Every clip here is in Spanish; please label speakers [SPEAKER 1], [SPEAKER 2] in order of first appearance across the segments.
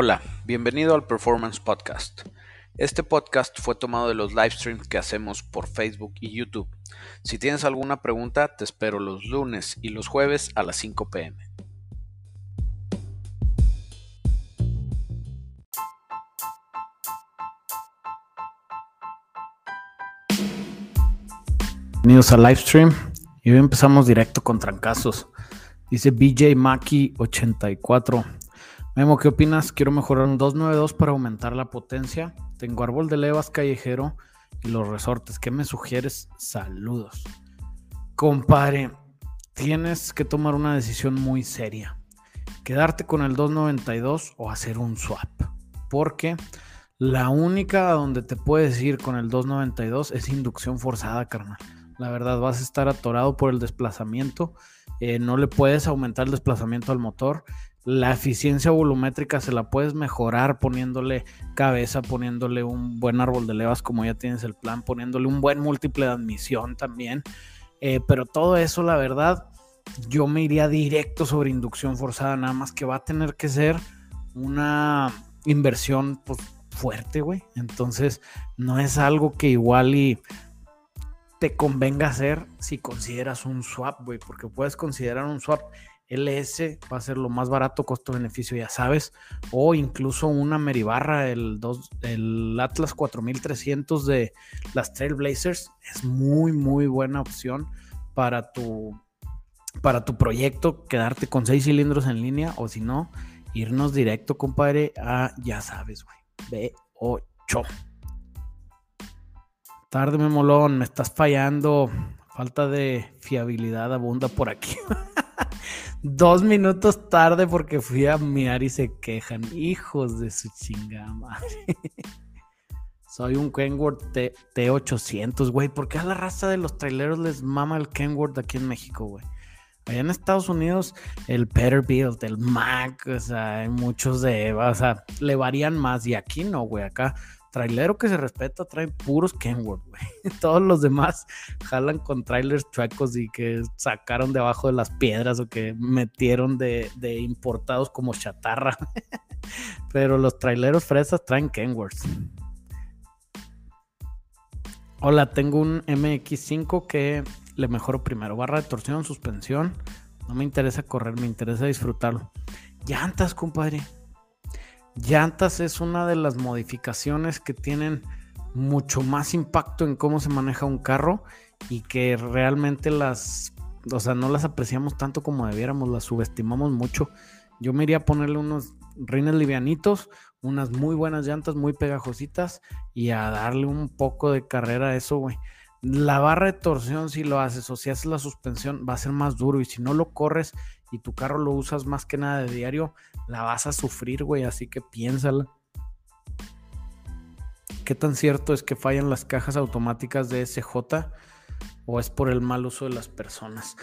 [SPEAKER 1] Hola, bienvenido al Performance Podcast. Este podcast fue tomado de los live streams que hacemos por Facebook y YouTube. Si tienes alguna pregunta, te espero los lunes y los jueves a las 5 pm.
[SPEAKER 2] Bienvenidos al livestream y hoy empezamos directo con trancazos. Dice BJ Maki 84. Memo, ¿qué opinas? Quiero mejorar un 292 para aumentar la potencia. Tengo árbol de levas callejero y los resortes. ¿Qué me sugieres? Saludos. Compadre, tienes que tomar una decisión muy seria. Quedarte con el 292 o hacer un swap. Porque la única donde te puedes ir con el 292 es inducción forzada, carnal. La verdad, vas a estar atorado por el desplazamiento. Eh, no le puedes aumentar el desplazamiento al motor. La eficiencia volumétrica se la puedes mejorar poniéndole cabeza, poniéndole un buen árbol de levas como ya tienes el plan, poniéndole un buen múltiple de admisión también. Eh, pero todo eso, la verdad, yo me iría directo sobre inducción forzada, nada más que va a tener que ser una inversión pues, fuerte, güey. Entonces, no es algo que igual y te convenga hacer si consideras un swap, güey, porque puedes considerar un swap LS va a ser lo más barato, costo-beneficio, ya sabes. O incluso una Meribarra, el, el Atlas 4300 de las Trailblazers. Es muy, muy buena opción para tu, para tu proyecto. Quedarte con seis cilindros en línea. O si no, irnos directo, compadre, a, ya sabes, güey, B8. Tarde, memolón, me estás fallando. Falta de fiabilidad abunda por aquí. Dos minutos tarde porque fui a mirar y se quejan. Hijos de su chingada madre. Soy un Kenworth T 800 güey. ¿Por qué a la raza de los traileros les mama el Kenworth aquí en México, güey? Allá en Estados Unidos, el Peterbilt, el Mac, o sea, hay muchos de, o sea, le varían más. Y aquí no, güey. Acá trailero que se respeta trae puros Kenworth, güey. Todos los demás jalan con trailers chuecos y que sacaron debajo de las piedras o que metieron de, importados como chatarra. Pero los traileros fresas traen Kenworth. Hola, tengo un MX5 que le mejoro primero. Barra de torsión, suspensión. No me interesa correr, me interesa disfrutarlo. Llantas, compadre. Llantas es una de las modificaciones que tienen mucho más impacto en cómo se maneja un carro y que realmente las, o sea, no las apreciamos tanto como debiéramos, las subestimamos mucho. Yo me iría a ponerle unos rines livianitos, unas muy buenas llantas, muy pegajositas y a darle un poco de carrera a eso, güey. La barra de torsión, si lo haces o si haces la suspensión, va a ser más duro y si no lo corres y tu carro lo usas más que nada de diario, la vas a sufrir, güey, así que piénsala. ¿Qué tan cierto es que fallan las cajas automáticas de SJ o es por el mal uso de las personas?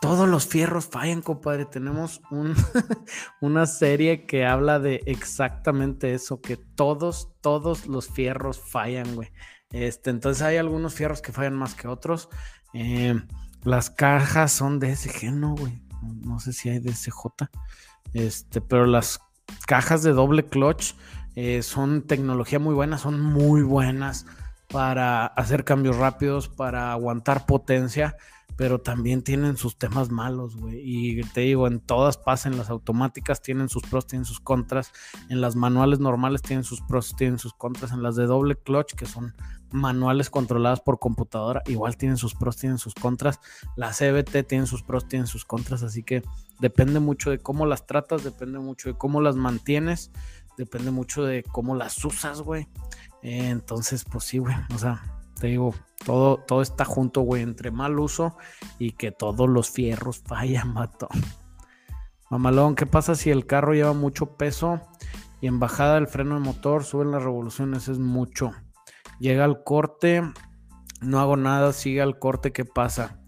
[SPEAKER 2] Todos los fierros fallan, compadre. Tenemos un, una serie que habla de exactamente eso, que todos, todos los fierros fallan, güey. Este, entonces hay algunos fierros que fallan más que otros. Eh, las cajas son de SG, no, güey. No, sé si hay de SJ. Este, pero las cajas de doble clutch eh, son tecnología muy buena, son muy buenas para hacer cambios rápidos, para aguantar potencia, pero también tienen sus temas malos, güey. Y te digo, en todas pasan, las automáticas tienen sus pros, tienen sus contras, en las manuales normales tienen sus pros, tienen sus contras, en las de doble clutch, que son manuales controladas por computadora, igual tienen sus pros, tienen sus contras. La CBT tienen sus pros, tienen sus contras, así que depende mucho de cómo las tratas, depende mucho de cómo las mantienes, depende mucho de cómo las usas, güey. Entonces, pues sí, güey, o sea, te digo, todo, todo está junto, güey, entre mal uso y que todos los fierros fallan, mato. Mamalón, ¿qué pasa si el carro lleva mucho peso y en bajada el freno de motor suben las revoluciones? Es mucho. Llega al corte, no hago nada, sigue al corte, ¿qué pasa?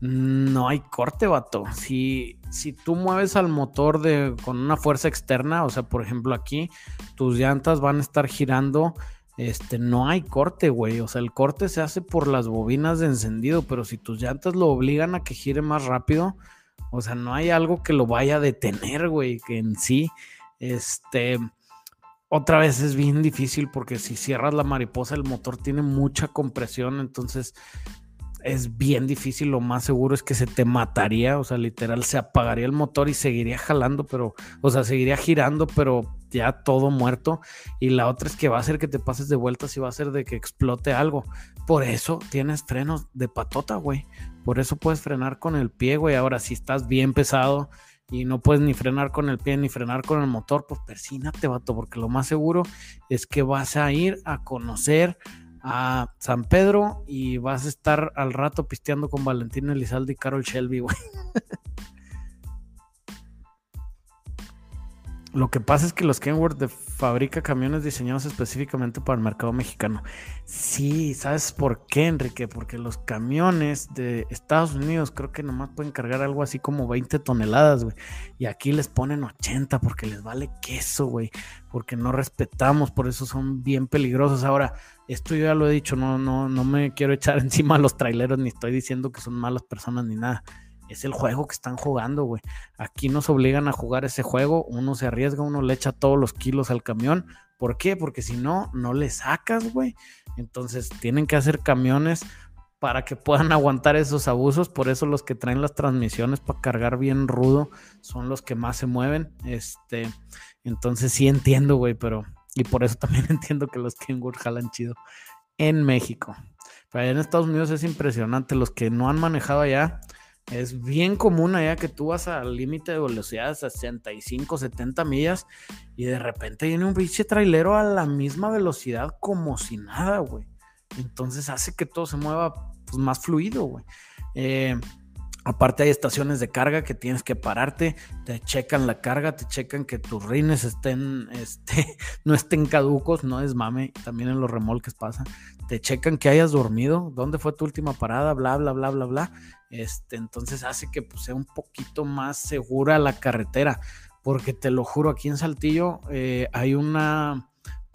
[SPEAKER 2] No hay corte, vato. Si, si tú mueves al motor de, con una fuerza externa, o sea, por ejemplo aquí, tus llantas van a estar girando, este, no hay corte, güey. O sea, el corte se hace por las bobinas de encendido, pero si tus llantas lo obligan a que gire más rápido, o sea, no hay algo que lo vaya a detener, güey, que en sí, este, otra vez es bien difícil porque si cierras la mariposa, el motor tiene mucha compresión, entonces es bien difícil. Lo más seguro es que se te mataría, o sea, literal se apagaría el motor y seguiría jalando, pero, o sea, seguiría girando, pero ya todo muerto. Y la otra es que va a hacer que te pases de vueltas y va a hacer de que explote algo. Por eso tienes frenos de patota, güey. Por eso puedes frenar con el pie, güey. Ahora, si estás bien pesado y no puedes ni frenar con el pie ni frenar con el motor, pues persínate, vato, porque lo más seguro es que vas a ir a conocer a San Pedro y vas a estar al rato pisteando con Valentín Elizalde y Carol Shelby, güey. Lo que pasa es que los Kenworth fabrica camiones diseñados específicamente para el mercado mexicano. Sí, ¿sabes por qué, Enrique? Porque los camiones de Estados Unidos creo que nomás pueden cargar algo así como 20 toneladas, güey. Y aquí les ponen 80 porque les vale queso, güey. Porque no respetamos, por eso son bien peligrosos. Ahora, esto yo ya lo he dicho, no, no, no me quiero echar encima a los traileros, ni estoy diciendo que son malas personas ni nada es el juego que están jugando, güey. Aquí nos obligan a jugar ese juego, uno se arriesga, uno le echa todos los kilos al camión. ¿Por qué? Porque si no, no le sacas, güey. Entonces tienen que hacer camiones para que puedan aguantar esos abusos. Por eso los que traen las transmisiones para cargar bien rudo son los que más se mueven. Este, entonces sí entiendo, güey, pero y por eso también entiendo que los Kenworth jalan chido en México. Pero allá en Estados Unidos es impresionante. Los que no han manejado allá, es bien común allá que tú vas al límite de velocidad 65, 70 millas y de repente viene un pinche trailero a la misma velocidad como si nada, güey. Entonces hace que todo se mueva pues, más fluido, güey. Eh, Aparte hay estaciones de carga que tienes que pararte, te checan la carga, te checan que tus rines estén, este, no estén caducos, no es mame, también en los remolques pasa. Te checan que hayas dormido, dónde fue tu última parada, bla, bla, bla, bla, bla. Este, entonces hace que pues, sea un poquito más segura la carretera, porque te lo juro, aquí en Saltillo eh, hay una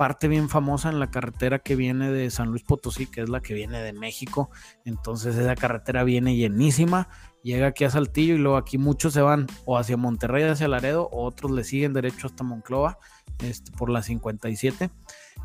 [SPEAKER 2] parte bien famosa en la carretera que viene de San Luis Potosí, que es la que viene de México. Entonces esa carretera viene llenísima llega aquí a Saltillo y luego aquí muchos se van o hacia Monterrey, hacia Laredo, otros le siguen derecho hasta Monclova este, por la 57.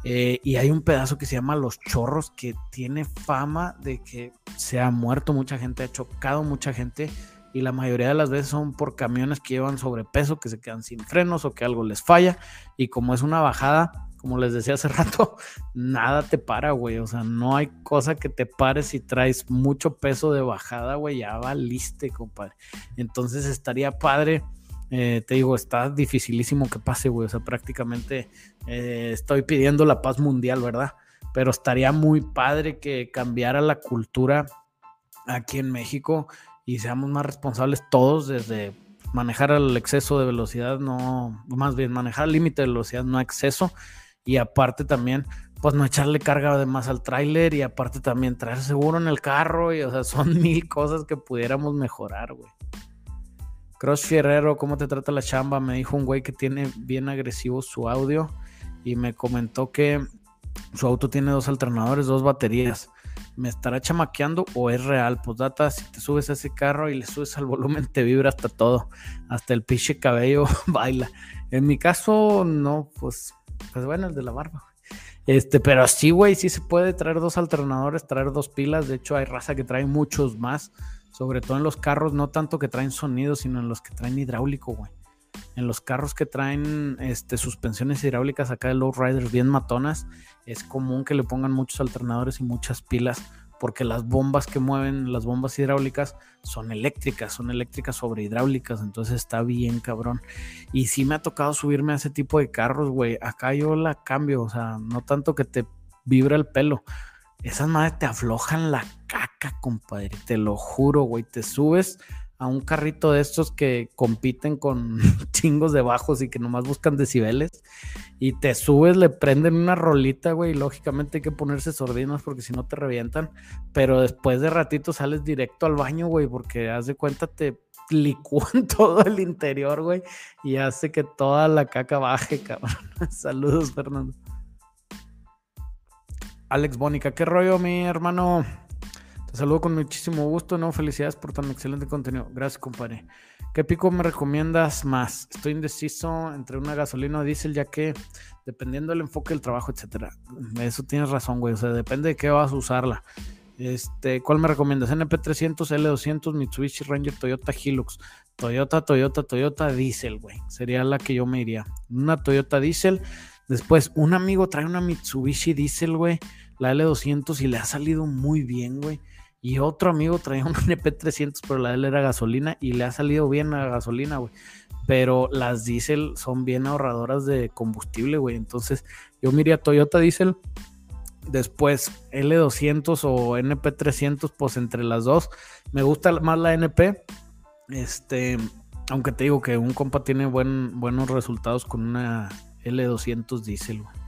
[SPEAKER 2] Eh, y hay un pedazo que se llama Los Chorros que tiene fama de que se ha muerto mucha gente, ha chocado mucha gente y la mayoría de las veces son por camiones que llevan sobrepeso, que se quedan sin frenos o que algo les falla y como es una bajada como les decía hace rato, nada te para, güey. O sea, no hay cosa que te pare si traes mucho peso de bajada, güey. Ya valiste, compadre. Entonces estaría padre. Eh, te digo, está dificilísimo que pase, güey. O sea, prácticamente eh, estoy pidiendo la paz mundial, ¿verdad? Pero estaría muy padre que cambiara la cultura aquí en México y seamos más responsables todos desde manejar el exceso de velocidad, no, más bien manejar el límite de velocidad, no exceso, y aparte también, pues no echarle carga además al tráiler y aparte también traer seguro en el carro y o sea, son mil cosas que pudiéramos mejorar, güey. Cross Fierrero, ¿cómo te trata la chamba? Me dijo un güey que tiene bien agresivo su audio y me comentó que su auto tiene dos alternadores, dos baterías. ¿Me estará chamaqueando o es real? Pues data, si te subes a ese carro y le subes al volumen, te vibra hasta todo. Hasta el pinche cabello baila. En mi caso, no, pues pues bueno, el de la barba. Este, pero sí, güey, sí se puede traer dos alternadores, traer dos pilas. De hecho, hay raza que trae muchos más. Sobre todo en los carros, no tanto que traen sonido, sino en los que traen hidráulico, güey. En los carros que traen este, suspensiones hidráulicas acá de low riders bien matonas, es común que le pongan muchos alternadores y muchas pilas porque las bombas que mueven, las bombas hidráulicas, son eléctricas, son eléctricas sobre hidráulicas, entonces está bien cabrón. Y sí me ha tocado subirme a ese tipo de carros, güey. Acá yo la cambio, o sea, no tanto que te vibra el pelo. Esas madres te aflojan la caca, compadre. Te lo juro, güey. Te subes a un carrito de estos que compiten con chingos de bajos y que nomás buscan decibeles y te subes, le prenden una rolita, güey, y lógicamente hay que ponerse sordinos porque si no te revientan, pero después de ratito sales directo al baño, güey, porque haz de cuenta te licúan todo el interior, güey, y hace que toda la caca baje, cabrón. Saludos, Fernando. Alex Bónica, ¿qué rollo, mi hermano? Te saludo con muchísimo gusto, no, felicidades por tan excelente contenido. Gracias, compadre. ¿Qué pico me recomiendas más? Estoy indeciso entre una gasolina o diésel, ya que dependiendo del enfoque del trabajo, etcétera. Eso tienes razón, güey. O sea, depende de qué vas a usarla. Este, ¿cuál me recomiendas? NP300, L200, Mitsubishi Ranger, Toyota Hilux. Toyota, Toyota, Toyota Diesel, güey. Sería la que yo me iría. Una Toyota Diesel. Después, un amigo trae una Mitsubishi Diesel, güey. La L200 y le ha salido muy bien, güey. Y otro amigo traía un NP300, pero la de él era gasolina y le ha salido bien la gasolina, güey. Pero las diésel son bien ahorradoras de combustible, güey. Entonces, yo miraría Toyota Diesel. Después L200 o NP300, pues entre las dos. Me gusta más la NP. Este, aunque te digo que un compa tiene buen, buenos resultados con una L200 Diesel, güey.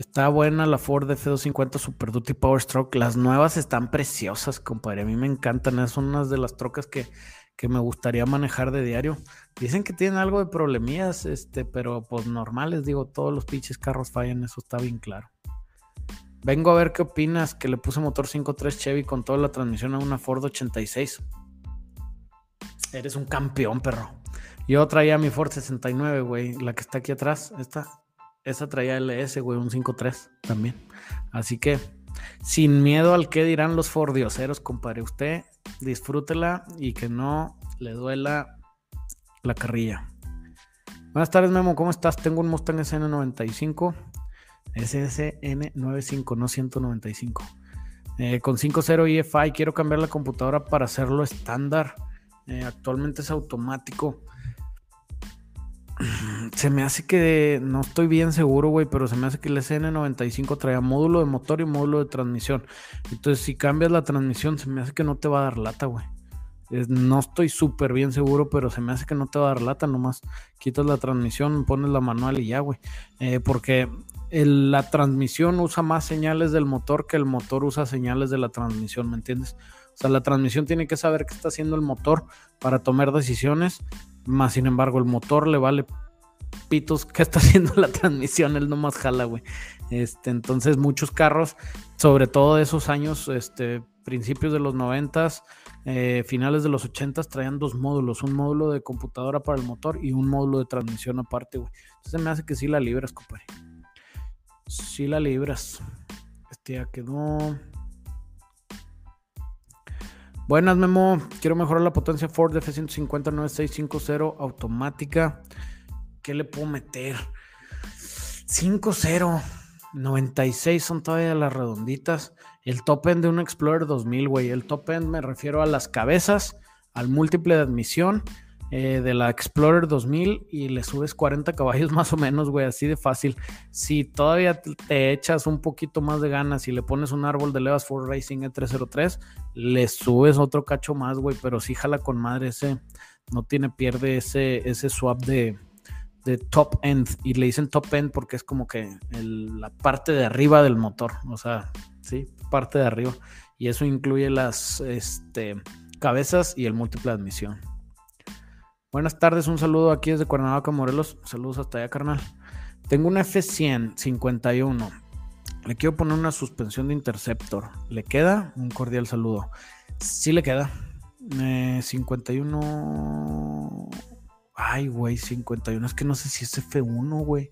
[SPEAKER 2] Está buena la Ford F250 Super Duty Power Stroke. Las nuevas están preciosas, compadre. A mí me encantan. Son unas de las trocas que, me gustaría manejar de diario. Dicen que tienen algo de problemillas, este, pero pues normales, digo, todos los pinches carros fallan, eso está bien claro. Vengo a ver qué opinas que le puse motor 5.3 Chevy con toda la transmisión a una Ford 86. Eres un campeón, perro. Yo traía mi Ford 69, güey, la que está aquí atrás, esta esa traía LS, güey, un 5.3 también. Así que, sin miedo al que dirán los fordioseros, compadre. Usted disfrútela y que no le duela la carrilla. Buenas tardes, Memo. ¿Cómo estás? Tengo un Mustang SN95. SSN95, no 195. Eh, con 5.0 EFI quiero cambiar la computadora para hacerlo estándar. Eh, actualmente es automático se me hace que no estoy bien seguro, güey, pero se me hace que el SN95 traía módulo de motor y módulo de transmisión. Entonces, si cambias la transmisión, se me hace que no te va a dar lata, güey. No estoy súper bien seguro, pero se me hace que no te va a dar lata. Nomás quitas la transmisión, pones la manual y ya, güey. Eh, porque la transmisión usa más señales del motor que el motor usa señales de la transmisión, ¿me entiendes? O sea, la transmisión tiene que saber qué está haciendo el motor para tomar decisiones más sin embargo, el motor le vale pitos que está haciendo la transmisión, él nomás jala, güey. Este, entonces, muchos carros, sobre todo de esos años, este, principios de los noventas, eh, finales de los ochentas, traían dos módulos, un módulo de computadora para el motor y un módulo de transmisión aparte, güey. Entonces me hace que sí la libras, compadre. Sí la libras. Este ya quedó. Buenas, Memo. Quiero mejorar la potencia Ford F-150 9650 automática. ¿Qué le puedo meter? 5.0. 96 son todavía las redonditas. El top end de un Explorer 2000, güey. El top end me refiero a las cabezas, al múltiple de admisión eh, de la Explorer 2000 y le subes 40 caballos más o menos, güey, así de fácil. Si todavía te echas un poquito más de ganas y le pones un árbol de levas Ford Racing E303, le subes otro cacho más, güey, pero sí jala con madre ese, no tiene pierde ese, ese swap de, de top end y le dicen top end porque es como que la parte de arriba del motor, o sea, sí, parte de arriba y eso incluye las este, cabezas y el múltiple admisión. Buenas tardes, un saludo aquí desde Cuernavaca, Morelos. Saludos hasta allá, carnal. Tengo una F100 51. Le quiero poner una suspensión de Interceptor. ¿Le queda? Un cordial saludo. Sí le queda. 51. Ay, güey, 51. Es que no sé si es F1, güey.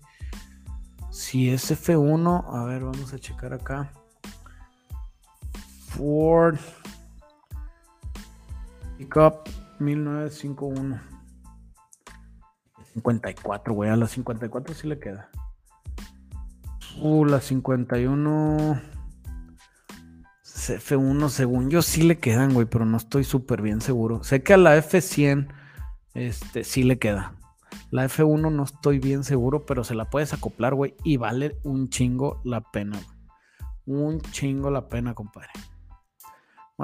[SPEAKER 2] Si es F1, a ver, vamos a checar acá. Ford Pickup 1951. 54, güey. A la 54 sí le queda. Uh, la 51. F1, según yo sí le quedan, güey, pero no estoy súper bien seguro. Sé que a la F100 este, sí le queda. La F1 no estoy bien seguro, pero se la puedes acoplar, güey, y vale un chingo la pena, Un chingo la pena, compadre.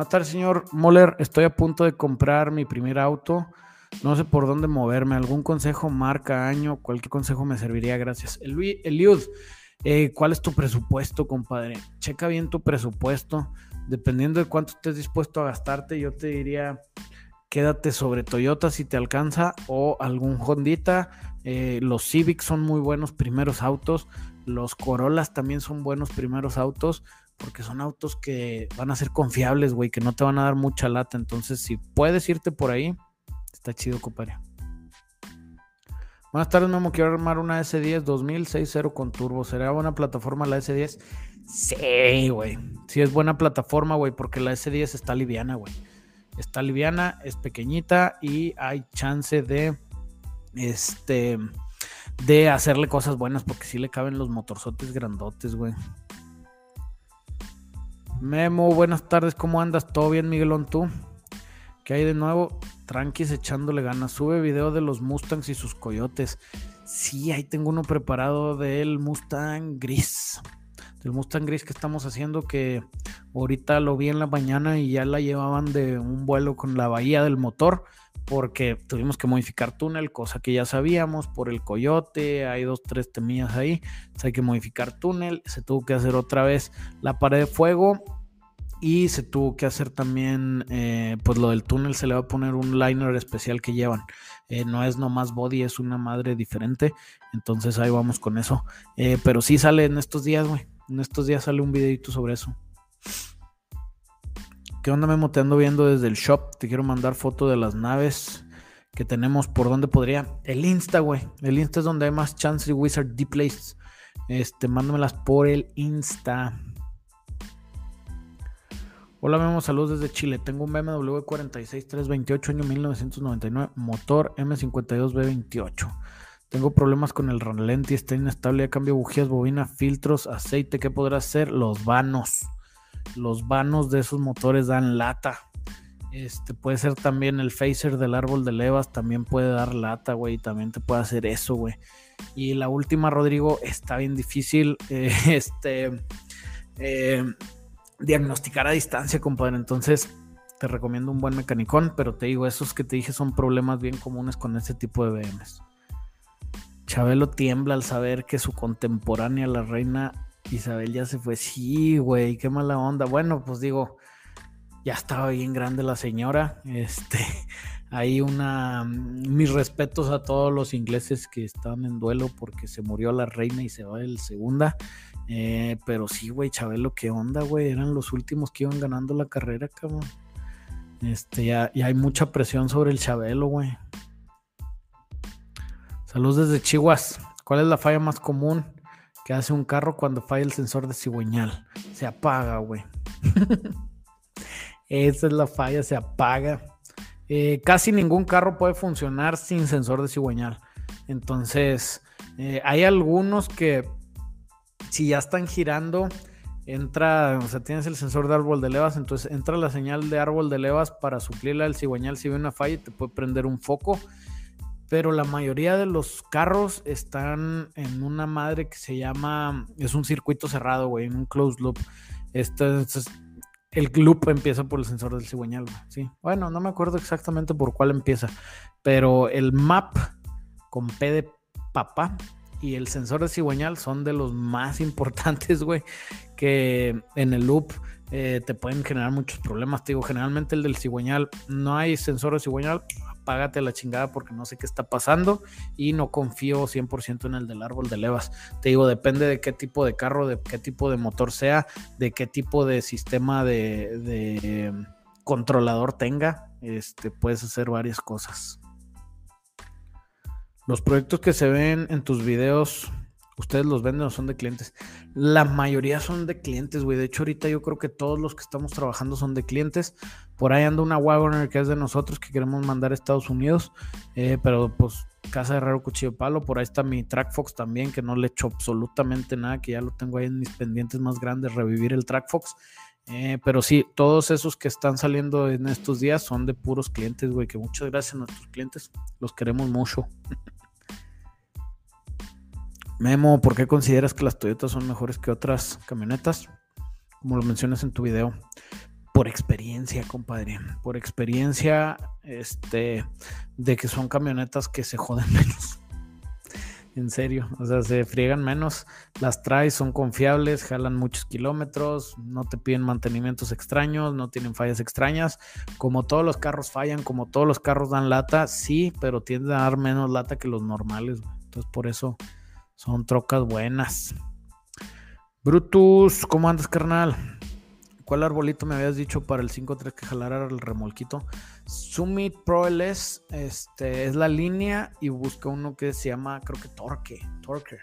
[SPEAKER 2] Tardes, señor Moller. Estoy a punto de comprar mi primer auto. No sé por dónde moverme. ¿Algún consejo, marca, año? Cualquier consejo me serviría, gracias. Eliud, eh, ¿cuál es tu presupuesto, compadre? Checa bien tu presupuesto. Dependiendo de cuánto estés dispuesto a gastarte, yo te diría, quédate sobre Toyota si te alcanza o algún Hondita. Eh, los Civics son muy buenos primeros autos. Los Corollas también son buenos primeros autos. porque son autos que van a ser confiables, güey, que no te van a dar mucha lata. Entonces, si puedes irte por ahí, está chido, compadre. Buenas tardes, Memo. Quiero armar una S10 2060 con turbo. ¿Será buena plataforma la S10? Sí, güey. Sí es buena plataforma, güey, porque la S10 está liviana, güey. Está liviana, es pequeñita y hay chance de este de hacerle cosas buenas porque sí le caben los motorzotes grandotes, güey. Memo, buenas tardes, ¿cómo andas? ¿Todo bien, Miguelón, tú? ¿Qué hay de nuevo? Tranquis echándole ganas. Sube video de los Mustangs y sus coyotes. Sí, ahí tengo uno preparado del Mustang gris. Del Mustang gris que estamos haciendo que ahorita lo vi en la mañana y ya la llevaban de un vuelo con la bahía del motor porque tuvimos que modificar túnel, cosa que ya sabíamos por el coyote, hay dos, tres temillas ahí, hay que modificar túnel, se tuvo que hacer otra vez la pared de fuego y se tuvo que hacer también, eh, pues lo del túnel se le va a poner un liner especial que llevan. Eh, no es nomás body, es una madre diferente. Entonces ahí vamos con eso. Eh, pero sí sale en estos días, güey. En estos días sale un videito sobre eso. ¿Qué onda, Memo? Te ando viendo desde el shop. Te quiero mandar foto de las naves que tenemos. ¿Por dónde podría? El Insta, güey. El Insta es donde hay más chance Wizard Deep Place. Este, mándamelas por el Insta. Hola, Memo, saludos desde Chile. Tengo un BMW 46328 año 1999, motor M52B28. Tengo problemas con el ralenti, está inestable, cambio bujías, bobina, filtros, aceite. ¿Qué podrá hacer? Los vanos los vanos de esos motores dan lata. Este puede ser también el phaser del árbol de levas, también puede dar lata, güey, también te puede hacer eso, güey. Y la última, Rodrigo, está bien difícil, este, eh, diagnosticar a distancia, compadre. Entonces, te recomiendo un buen mecanicón, pero te digo, esos que te dije son problemas bien comunes con este tipo de BMs. Chabelo tiembla al saber que su contemporánea, la reina Isabel ya se fue. Sí, güey, qué mala onda. Bueno, pues digo, ya estaba bien grande la señora. Este, hay una. Mis respetos a todos los ingleses que están en duelo porque se murió la reina y se va el segunda. Eh, pero sí, güey, Chabelo, qué onda, güey. Eran los últimos que iban ganando la carrera, cabrón. Este, ya, hay mucha presión sobre el Chabelo, güey. Saludos desde Chihuahua. ¿Cuál es la falla más común? que hace un carro cuando falla el sensor de cigüeñal. Se apaga, güey. Esa es la falla, se apaga. Eh, casi ningún carro puede funcionar sin sensor de cigüeñal. Entonces, eh, hay algunos que si ya están girando, entra, o sea, tienes el sensor de árbol de levas, entonces entra la señal de árbol de levas para suplirle al cigüeñal si ve una falla te puede prender un foco pero la mayoría de los carros están en una madre que se llama, es un circuito cerrado, güey, en un closed loop. Este, es, el loop empieza por el sensor del cigüeñal, sí. Bueno, no me acuerdo exactamente por cuál empieza, pero el map con P de papá y el sensor de cigüeñal son de los más importantes, güey, que en el loop eh, te pueden generar muchos problemas. Te digo, generalmente el del cigüeñal no hay sensor de cigüeñal, págate la chingada porque no sé qué está pasando y no confío 100% en el del árbol de levas. Te digo, depende de qué tipo de carro, de qué tipo de motor sea, de qué tipo de sistema de, controlador tenga, este, puedes hacer varias cosas. Los proyectos que se ven en tus videos ¿Ustedes los venden o son de clientes? La mayoría son de clientes, güey. De hecho, ahorita yo creo que todos los que estamos trabajando son de clientes. Por ahí anda una Wagoner que es de nosotros que queremos mandar a Estados Unidos. Eh, pero pues Casa de Herrero Cuchillo Palo. Por ahí está mi TrackFox también, que no le echo absolutamente nada, que ya lo tengo ahí en mis pendientes más grandes, revivir el TrackFox. Eh, pero sí, todos esos que están saliendo en estos días son de puros clientes, güey. Que muchas gracias a nuestros clientes. Los queremos mucho. Memo, ¿por qué consideras que las Toyotas son mejores que otras camionetas? Como lo mencionas en tu video. Por experiencia, compadre. Por experiencia, este, de que son camionetas que se joden menos. En serio, o sea, se friegan menos, las traes, son confiables, jalan muchos kilómetros, no te piden mantenimientos extraños, no tienen fallas extrañas. Como todos los carros fallan, como todos los carros dan lata, sí, pero tienden a dar menos lata que los normales. Entonces, por eso son trocas buenas. Brutus, ¿cómo andas, carnal? ¿Cuál arbolito me habías dicho para el 5.3 que jalara el remolquito? Summit Pro LS este, es la línea y busca uno que se llama, creo que Torque, Torque.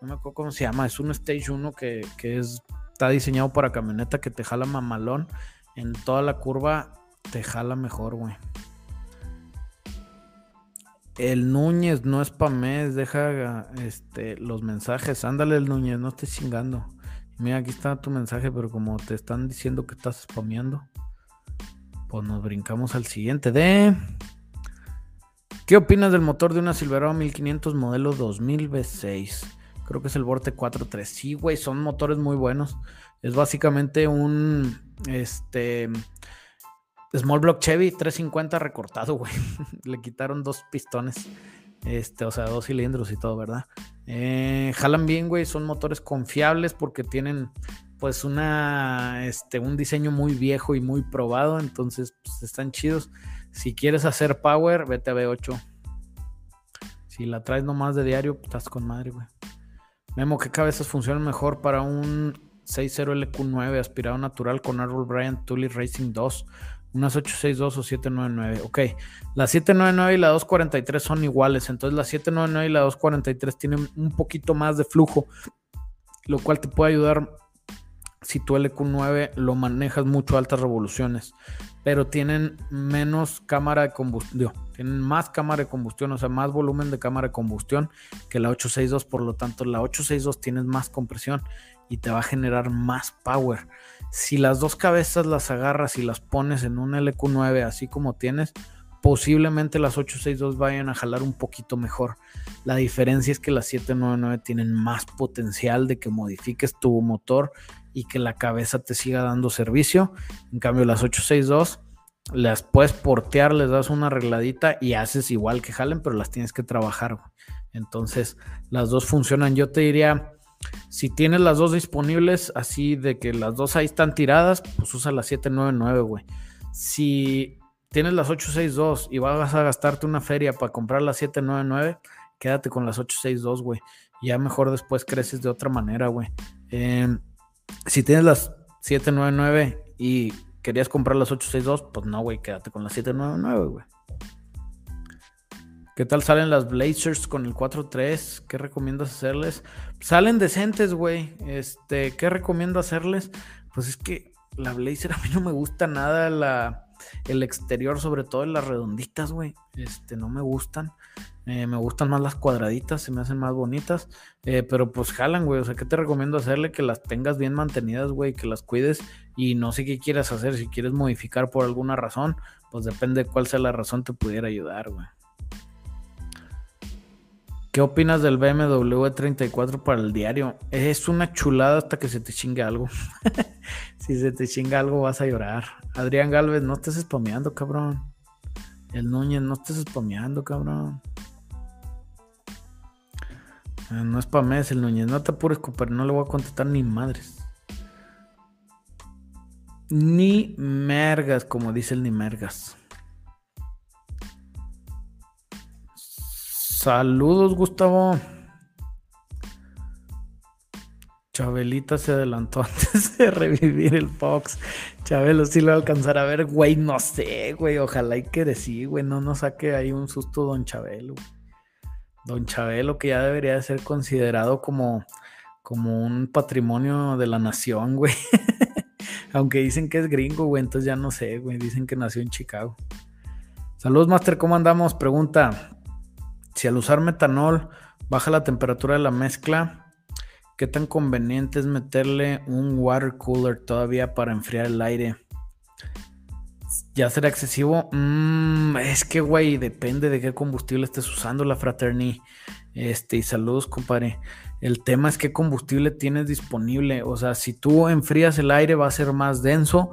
[SPEAKER 2] No me acuerdo cómo se llama. Es un Stage 1 que, que es, está diseñado para camioneta que te jala mamalón. En toda la curva te jala mejor, güey. El Núñez no es mes, deja este, los mensajes. Ándale, el Núñez, no estés chingando. Mira, aquí está tu mensaje, pero como te están diciendo que estás spameando, pues nos brincamos al siguiente. ¿Qué opinas del motor de una Silverado 1500 modelo 2000 V6? Creo que es el Vorte 4.3. Sí, güey, son motores muy buenos. Es básicamente un este Small Block Chevy 350 recortado, güey. Le quitaron dos pistones. Este, o sea, dos cilindros y todo, ¿verdad? Eh, jalan bien, güey, son motores confiables porque tienen pues una, este, un diseño muy viejo y muy probado, entonces pues, están chidos. Si quieres hacer power, vete a B8. Si la traes nomás de diario, pues, estás con madre, güey. Memo, ¿qué cabezas funcionan mejor para un 60 LQ9 aspirado natural con Arrow Bryant Tully Racing 2? Unas 862 o 799. Ok, la 799 y la 243 son iguales. Entonces la 799 y la 243 tienen un poquito más de flujo. Lo cual te puede ayudar si tu LQ9 lo manejas mucho a altas revoluciones. Pero tienen menos cámara de combustión. Tienen más cámara de combustión, o sea, más volumen de cámara de combustión que la 862. Por lo tanto, la 862 tienes más compresión y te va a generar más power. Si las dos cabezas las agarras y las pones en un LQ9 así como tienes, posiblemente las 862 vayan a jalar un poquito mejor. La diferencia es que las 799 tienen más potencial de que modifiques tu motor y que la cabeza te siga dando servicio. En cambio, las 862 las puedes portear, les das una arregladita y haces igual que jalen, pero las tienes que trabajar. Entonces, las dos funcionan. Yo te diría si tienes las dos disponibles, así de que las dos ahí están tiradas, pues usa la 799, güey. Si tienes las 862 y vas a gastarte una feria para comprar la 799, quédate con las 862, güey. Ya mejor después creces de otra manera, güey. Em, si tienes las 799 y querías comprar las 862, pues no, güey, quédate con la 799, güey. ¿Qué tal salen las Blazers con el 4-3? ¿Qué recomiendas hacerles? Salen decentes, güey. Este, ¿qué recomiendo hacerles? Pues es que la Blazer a mí no me gusta nada la, el exterior, sobre todo las redonditas, güey. Este, no me gustan. Eh, me gustan más las cuadraditas, se me hacen más bonitas. Eh, pero pues jalan, güey. O sea, ¿qué te recomiendo hacerle? Que las tengas bien mantenidas, güey. Que las cuides. Y no sé qué quieras hacer. Si quieres modificar por alguna razón, pues depende de cuál sea la razón, te pudiera ayudar, güey. ¿Qué opinas del BMW 34 para el diario? Es una chulada hasta que se te chingue algo. si se te chinga algo vas a llorar. Adrián Galvez, no estés spameando, cabrón. El Núñez, no estés spameando, cabrón. Eh, no spamees el Núñez, no te apures, compadre. No le voy a contestar ni madres. Ni mergas, como dice el ni mergas. Saludos, Gustavo. Chabelita se adelantó antes de revivir el Fox. Chabelo sí lo va a alcanzar a ver, güey, no sé, güey. Ojalá y que sí, güey. No nos saque ahí un susto Don Chabelo. Don Chabelo que ya debería de ser considerado como, como un patrimonio de la nación, güey. Aunque dicen que es gringo, güey, entonces ya no sé, güey. Dicen que nació en Chicago. Saludos, Master, ¿cómo andamos? Pregunta. Si al usar metanol baja la temperatura de la mezcla, ¿qué tan conveniente es meterle un water cooler todavía para enfriar el aire? ¿Ya será excesivo? Mm, es que, güey, depende de qué combustible estés usando la Fraterni. Este, y saludos, compadre. El tema es qué combustible tienes disponible. O sea, si tú enfrías el aire, va a ser más denso,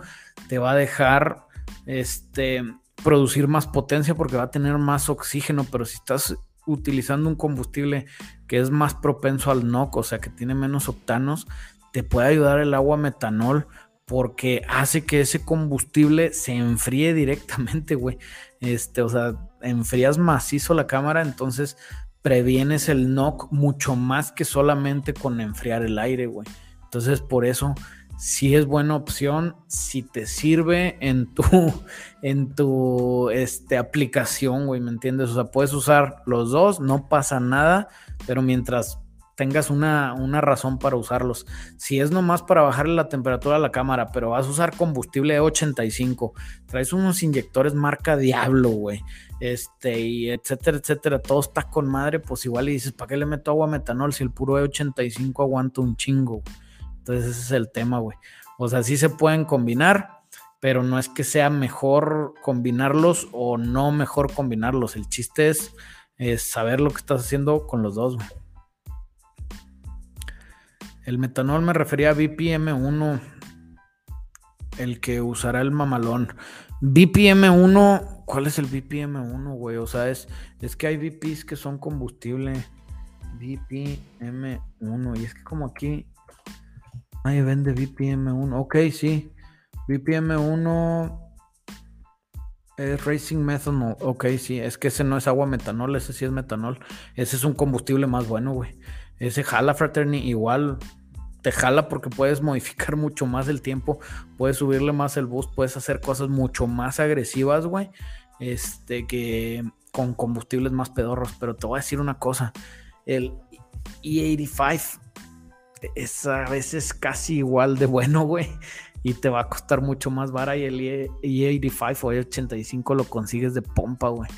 [SPEAKER 2] te va a dejar este, producir más potencia porque va a tener más oxígeno. Pero si estás utilizando un combustible que es más propenso al NOC, o sea que tiene menos octanos, te puede ayudar el agua metanol porque hace que ese combustible se enfríe directamente, güey. Este, o sea, enfrías macizo la cámara, entonces previenes el NOC mucho más que solamente con enfriar el aire, güey. Entonces, por eso sí es buena opción si te sirve en tu, en tu este, aplicación, güey, ¿me entiendes? O sea, puedes usar los dos, no pasa nada, pero mientras tengas una, una, razón para usarlos. Si es nomás para bajarle la temperatura a la cámara, pero vas a usar combustible E85, traes unos inyectores marca Diablo, güey, este, y etcétera, etcétera, todo está con madre, pues igual y dices, ¿para qué le meto agua metanol si el puro E85 aguanta un chingo? Entonces ese es el tema, güey. O sea, sí se pueden combinar, pero no es que sea mejor combinarlos o no mejor combinarlos. El chiste es, saber lo que estás haciendo con los dos, güey. El metanol me refería a BPM1, el que usará el mamalón. BPM1, ¿cuál es el BPM1, güey? O sea, es, es que hay BPs que son combustible. BPM1, y es que como aquí. Ahí vende BPM1. Ok, sí. BPM1 es Racing Methanol. Ok, sí. Es que ese no es agua metanol, ese sí es metanol. Ese es un combustible más bueno, güey. Ese jala Fraternity igual te jala porque puedes modificar mucho más el tiempo, puedes subirle más el boost, puedes hacer cosas mucho más agresivas, güey. Este, que con combustibles más pedorros. Pero te voy a decir una cosa: el E85 es a veces casi igual de bueno, güey. Y te va a costar mucho más vara. Y el E85 o E85 lo consigues de pompa, güey.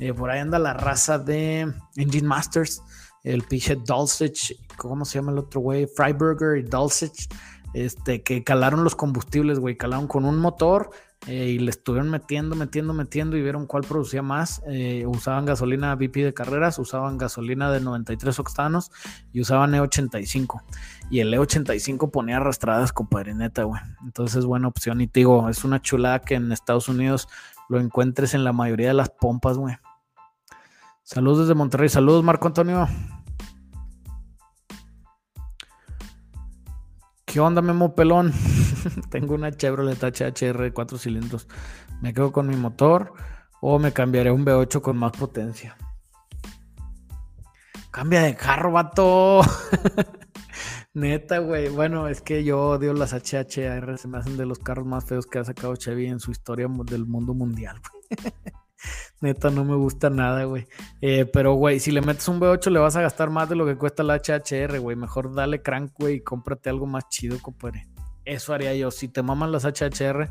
[SPEAKER 2] Eh, por ahí anda la raza de Engine Masters el pinche Dulcich, ¿cómo se llama el otro güey? Freiburger y Dulcich, este, que calaron los combustibles, güey, calaron con un motor eh, y le estuvieron metiendo, metiendo, metiendo y vieron cuál producía más. Eh, usaban gasolina BP de carreras, usaban gasolina de 93 octanos y usaban E85. Y el E85 ponía arrastradas, compadre, neta, güey. Entonces es buena opción. Y te digo, es una chulada que en Estados Unidos lo encuentres en la mayoría de las pompas, güey. Saludos desde Monterrey. Saludos, Marco Antonio. ¿Qué onda, Memo Pelón? Tengo una Chevrolet HHR de 4 cilindros. ¿Me quedo con mi motor o me cambiaré un V8 con más potencia? Cambia de carro, vato. Neta, güey. Bueno, es que yo odio las HHR. Se me hacen de los carros más feos que ha sacado Chevy en su historia del mundo mundial. Neta, no me gusta nada, güey. Eh, pero, güey, si le metes un V8 le vas a gastar más de lo que cuesta la HHR, güey. Mejor dale crank, güey, y cómprate algo más chido, compadre. Eso haría yo. Si te maman las HHR,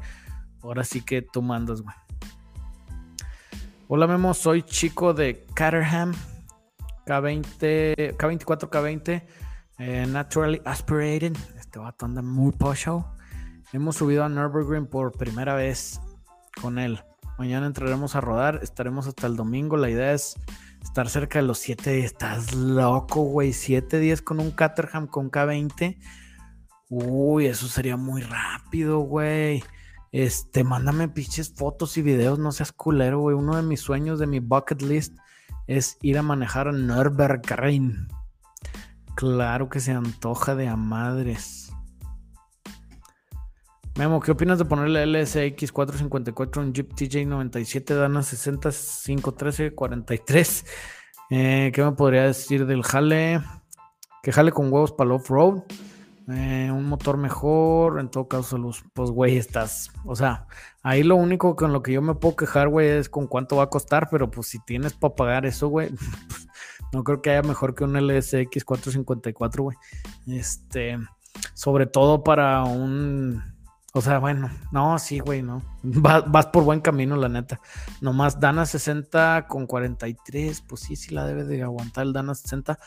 [SPEAKER 2] ahora sí que tú mandas, güey. Hola, Memo. Soy chico de Caterham. K20, K24, K20. naturally aspirated. Este vato anda muy pocho. Hemos subido a Nürburgring por primera vez con él. Mañana entraremos a rodar, estaremos hasta el domingo. La idea es estar cerca de los 7 días. Estás loco, güey. 7 días con un Caterham con K20. Uy, eso sería muy rápido, güey. Este, mándame pinches fotos y videos, no seas culero, güey. Uno de mis sueños de mi bucket list es ir a manejar a Nürburgring. Claro que se antoja de a madres. Memo, ¿qué opinas de ponerle LSX 454 un Jeep TJ 97 Dana 60 513 43? ¿Qué me podría decir del jale? Que jale con huevos para el off-road. Eh, un motor mejor, en todo caso, los, pues, güey, estás. O sea, ahí lo único con lo que yo me puedo quejar, güey, es con cuánto va a costar, pero pues si tienes para pagar eso, güey, no creo que haya mejor que un LSX 454, güey. Este, sobre todo para un o sea, bueno, no, sí, güey, no. Vas, por buen camino, la neta. Nomás Dana 60 con 43, pues sí, sí la debe de aguantar el Dana 60.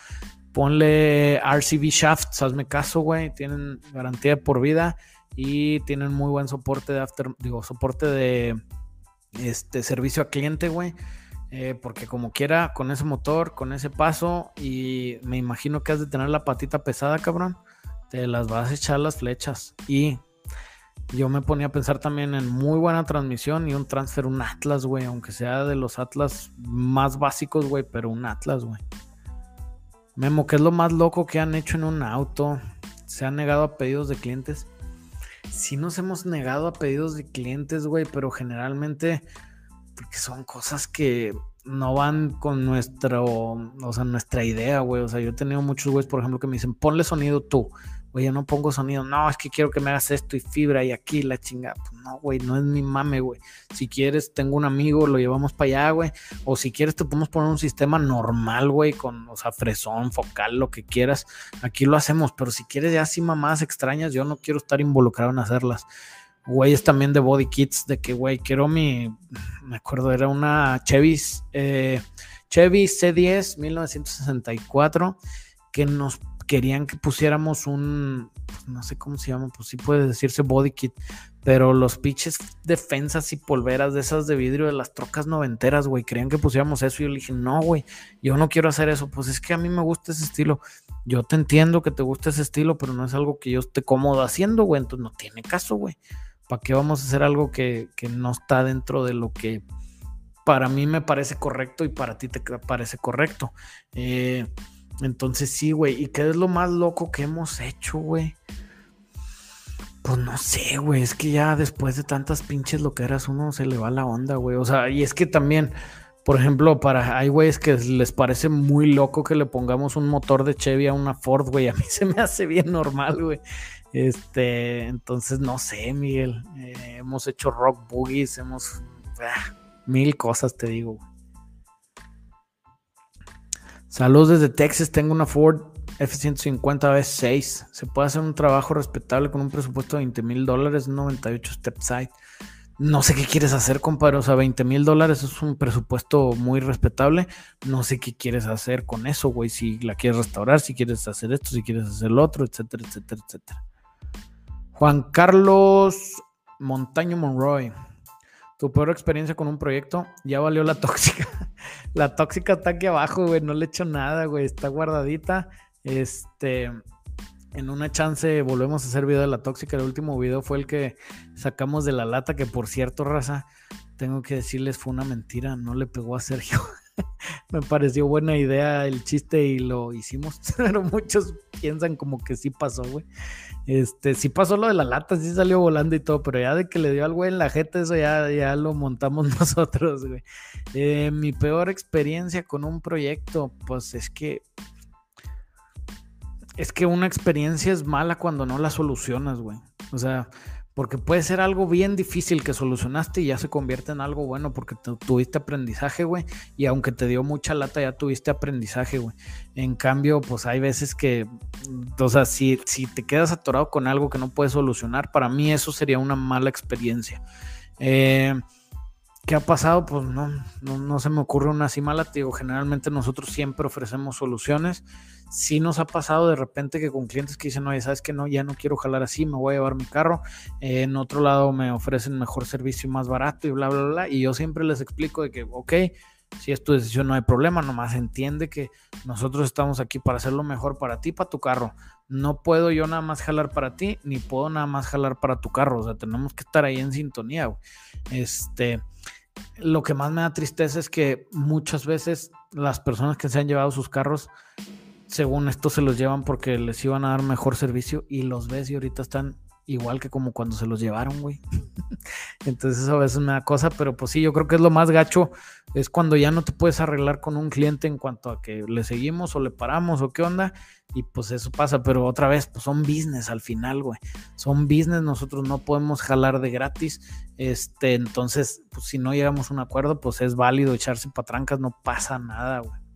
[SPEAKER 2] Ponle RCB Shafts, hazme caso, güey. Tienen garantía por vida y tienen muy buen soporte de after, digo, soporte de este servicio a cliente, güey. Eh, porque como quiera, con ese motor, con ese paso, y me imagino que has de tener la patita pesada, cabrón. Te las vas a echar las flechas. Y yo me ponía a pensar también en muy buena transmisión y un transfer, un Atlas, güey, aunque sea de los Atlas más básicos, güey, pero un Atlas, güey. Memo, ¿qué es lo más loco que han hecho en un auto? ¿Se han negado a pedidos de clientes? Sí nos hemos negado a pedidos de clientes, güey, pero generalmente porque son cosas que no van con nuestro, o sea, nuestra idea, güey. O sea, yo he tenido muchos güeyes, por ejemplo, que me dicen, ponle sonido tú Oye, no pongo sonido. No, es que quiero que me hagas esto y fibra y aquí la chingada. Pues no, güey, no es mi mame, güey. Si quieres, tengo un amigo, lo llevamos para allá, güey. O si quieres, te podemos poner un sistema normal, güey, con, o sea, fresón, focal, lo que quieras. Aquí lo hacemos, pero si quieres ya así mamadas extrañas, yo no quiero estar involucrado en hacerlas. Güey, es también de Body Kits, de que, güey, quiero mi, me acuerdo, era una Chevy, Chevy C10 1964, que nos querían que pusiéramos un, pues, no sé cómo se llama, pues sí puede decirse body kit, pero los pinches defensas y polveras de esas de vidrio de las trocas noventeras, güey, querían que pusiéramos eso y yo le dije, no, güey, yo no quiero hacer eso, pues es que a mí me gusta ese estilo, yo te entiendo que te gusta ese estilo, pero no es algo que yo esté cómodo haciendo, güey, entonces no tiene caso, güey, ¿para qué vamos a hacer algo que, que no está dentro de lo que para mí me parece correcto y para ti te parece correcto? Eh, entonces sí, güey. ¿Y qué es lo más loco que hemos hecho, güey? Pues no sé, güey. Es que ya después de tantas pinches loqueras uno se le va la onda, güey. O sea, y es que también, por ejemplo, para hay güeyes que les parece muy loco que le pongamos un motor de Chevy a una Ford, güey. A mí se me hace bien normal, güey. Este, entonces no sé, Miguel. Eh, hemos hecho rock boogies, hemos ah, mil cosas, te digo. Güey. Saludos desde Texas, tengo una Ford F-150 V6. Se puede hacer un trabajo respetable con un presupuesto de 20 mil dólares, 98 step side. No sé qué quieres hacer, compadre. O sea, 20 mil dólares es un presupuesto muy respetable. No sé qué quieres hacer con eso, güey. Si la quieres restaurar, si quieres hacer esto, si quieres hacer lo otro, etcétera, etcétera, etcétera. Juan Carlos Montaño Monroy. Tu peor experiencia con un proyecto, ya valió la tóxica. la tóxica está aquí abajo, güey. No le he hecho nada, güey. Está guardadita. Este. En una chance volvemos a hacer video de la tóxica. El último video fue el que sacamos de la lata, que por cierto, raza, tengo que decirles, fue una mentira. No le pegó a Sergio. Me pareció buena idea el chiste y lo hicimos. Pero muchos piensan como que sí pasó, güey. Este, sí pasó lo de la lata, sí salió volando y todo, pero ya de que le dio al güey en la jeta, eso ya, ya lo montamos nosotros, güey. Eh, mi peor experiencia con un proyecto, pues es que. Es que una experiencia es mala cuando no la solucionas, güey. O sea, porque puede ser algo bien difícil que solucionaste y ya se convierte en algo bueno porque tuviste aprendizaje, güey. Y aunque te dio mucha lata, ya tuviste aprendizaje, güey. En cambio, pues hay veces que, o sea, si, si te quedas atorado con algo que no puedes solucionar, para mí eso sería una mala experiencia. Eh, ¿Qué ha pasado? Pues no, no, se me ocurre una así mala. Digo, generalmente nosotros siempre ofrecemos soluciones. Sí nos ha pasado de repente que con clientes que dicen, oye, sabes que no, ya no quiero jalar así, me voy a llevar mi carro. en otro lado me ofrecen mejor servicio y más barato y bla, bla, bla. Y yo siempre les explico de que, ok, si es tu decisión no hay problema, nomás entiende que nosotros estamos aquí para hacer lo mejor para ti, para tu carro. No puedo yo nada más jalar para ti, ni puedo nada más jalar para tu carro. O sea, tenemos que estar ahí en sintonía. Este, lo que más me da tristeza es que muchas veces las personas que se han llevado sus carros, según esto se los llevan porque les iban a dar mejor servicio y los ves y ahorita están igual que como cuando se los llevaron, güey. Entonces eso a veces me da cosa, pero pues sí, yo creo que es lo más gacho, es cuando ya no te puedes arreglar con un cliente en cuanto a que le seguimos o le paramos o qué onda, y pues eso pasa, pero otra vez, pues son business al final, güey. Son business, nosotros no podemos jalar de gratis, este, entonces, pues si no llegamos a un acuerdo, pues es válido echarse patrancas, no pasa nada, güey.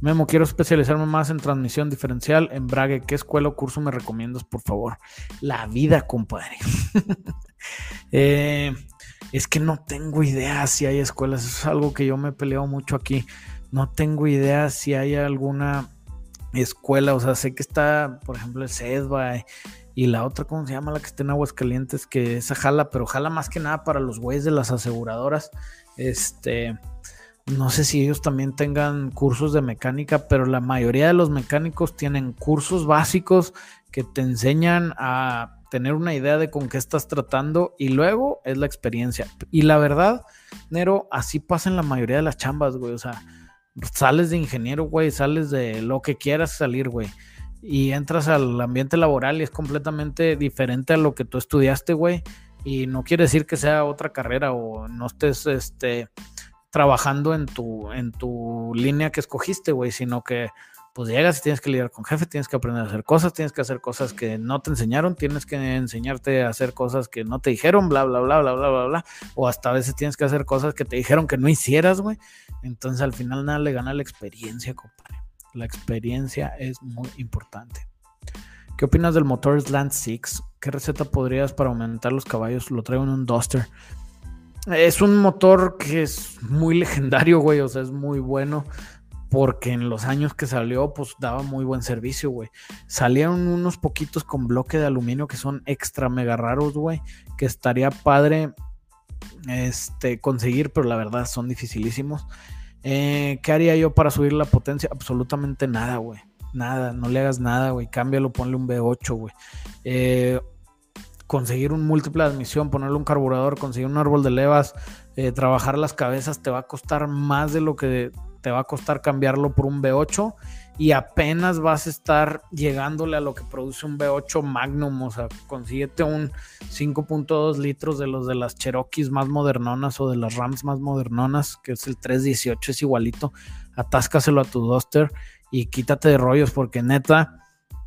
[SPEAKER 2] Memo, quiero especializarme más en transmisión diferencial, embrague. ¿Qué escuela o curso me recomiendas, por favor? La vida, compadre. Eh, es que no tengo idea si hay escuelas. Eso es algo que yo me he peleado mucho aquí. No tengo idea si hay alguna escuela. O sea, sé que está, por ejemplo, el CEDBA y la otra, ¿cómo se llama? La que está en Aguascalientes, que esa jala, pero jala más que nada para los güeyes de las aseguradoras. Este no sé si ellos también tengan cursos de mecánica, pero la mayoría de los mecánicos tienen cursos básicos que te enseñan a tener una idea de con qué estás tratando y luego es la experiencia. Y la verdad, Nero, así pasa en la mayoría de las chambas, güey. O sea, sales de ingeniero, güey, sales de lo que quieras salir, güey. Y entras al ambiente laboral y es completamente diferente a lo que tú estudiaste, güey. Y no quiere decir que sea otra carrera o no estés, este, trabajando en tu, en tu línea que escogiste, güey, sino que pues llegas y tienes que lidiar con jefe, tienes que aprender a hacer cosas, tienes que hacer cosas que no te enseñaron, tienes que enseñarte a hacer cosas que no te dijeron, bla, bla, bla, bla, bla, bla, bla, o hasta a veces tienes que hacer cosas que te dijeron que no hicieras, güey. Entonces al final nada le gana la experiencia, compadre. La experiencia es muy importante. ¿Qué opinas del motor Slant 6? ¿Qué receta podrías para aumentar los caballos? Lo traigo en un Duster. Es un motor que es muy legendario, güey. O sea, es muy bueno. Porque en los años que salió, pues daba muy buen servicio, güey. Salieron unos poquitos con bloque de aluminio que son extra mega raros, güey. Que estaría padre este, conseguir, pero la verdad son dificilísimos. Eh, ¿Qué haría yo para subir la potencia? Absolutamente nada, güey. Nada, no le hagas nada, güey. Cámbialo, ponle un V8, güey. Eh, conseguir un múltiple de admisión, ponerle un carburador, conseguir un árbol de levas, eh, trabajar las cabezas, te va a costar más de lo que te va a costar cambiarlo por un V8 y apenas vas a estar llegándole a lo que produce un V8 Magnum, o sea, consíguete un 5.2 litros de los de las Cherokees más modernonas o de las Rams más modernonas, que es el 318, es igualito, atáscaselo a tu Duster y quítate de rollos porque neta,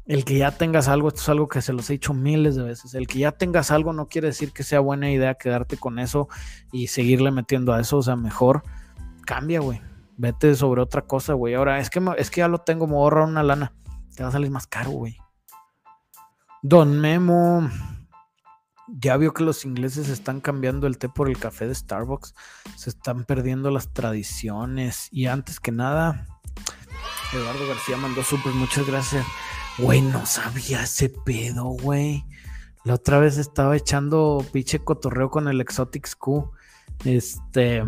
[SPEAKER 2] el que ya tengas algo, esto es algo que se los he dicho miles de veces, el que ya tengas algo no quiere decir que sea buena idea quedarte con eso y seguirle metiendo a eso, o sea, mejor cambia, güey, vete sobre otra cosa, güey. Ahora, es que, es que ya lo tengo, me ahorrar una lana, te va a salir más caro, güey. Don Memo, ya vio que los ingleses están cambiando el té por el café de Starbucks, se están perdiendo las tradiciones y antes que nada Eduardo García mandó súper, muchas gracias. Güey, no sabía ese pedo, güey. La otra vez estaba echando pinche cotorreo con el Exotics Q. Este,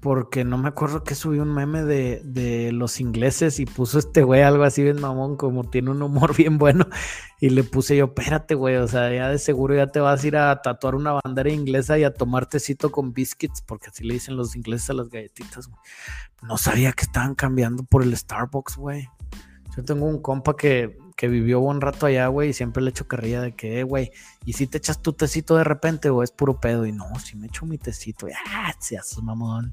[SPEAKER 2] porque no me acuerdo que subí un meme de, de los ingleses y puso este güey algo así bien mamón, como tiene un humor bien bueno. Y le puse yo, espérate, güey, o sea, ya de seguro ya te vas a ir a tatuar una bandera inglesa y a tomar tecito con biscuits, porque así le dicen los ingleses a las galletitas, güey. No sabía que estaban cambiando por el Starbucks, güey. Yo tengo un compa que, que vivió buen rato allá, güey, y siempre le echo carrilla de que, eh, güey, y si te echas tu tecito de repente, o es puro pedo, y no, si me echo mi tecito, y ah, mamón.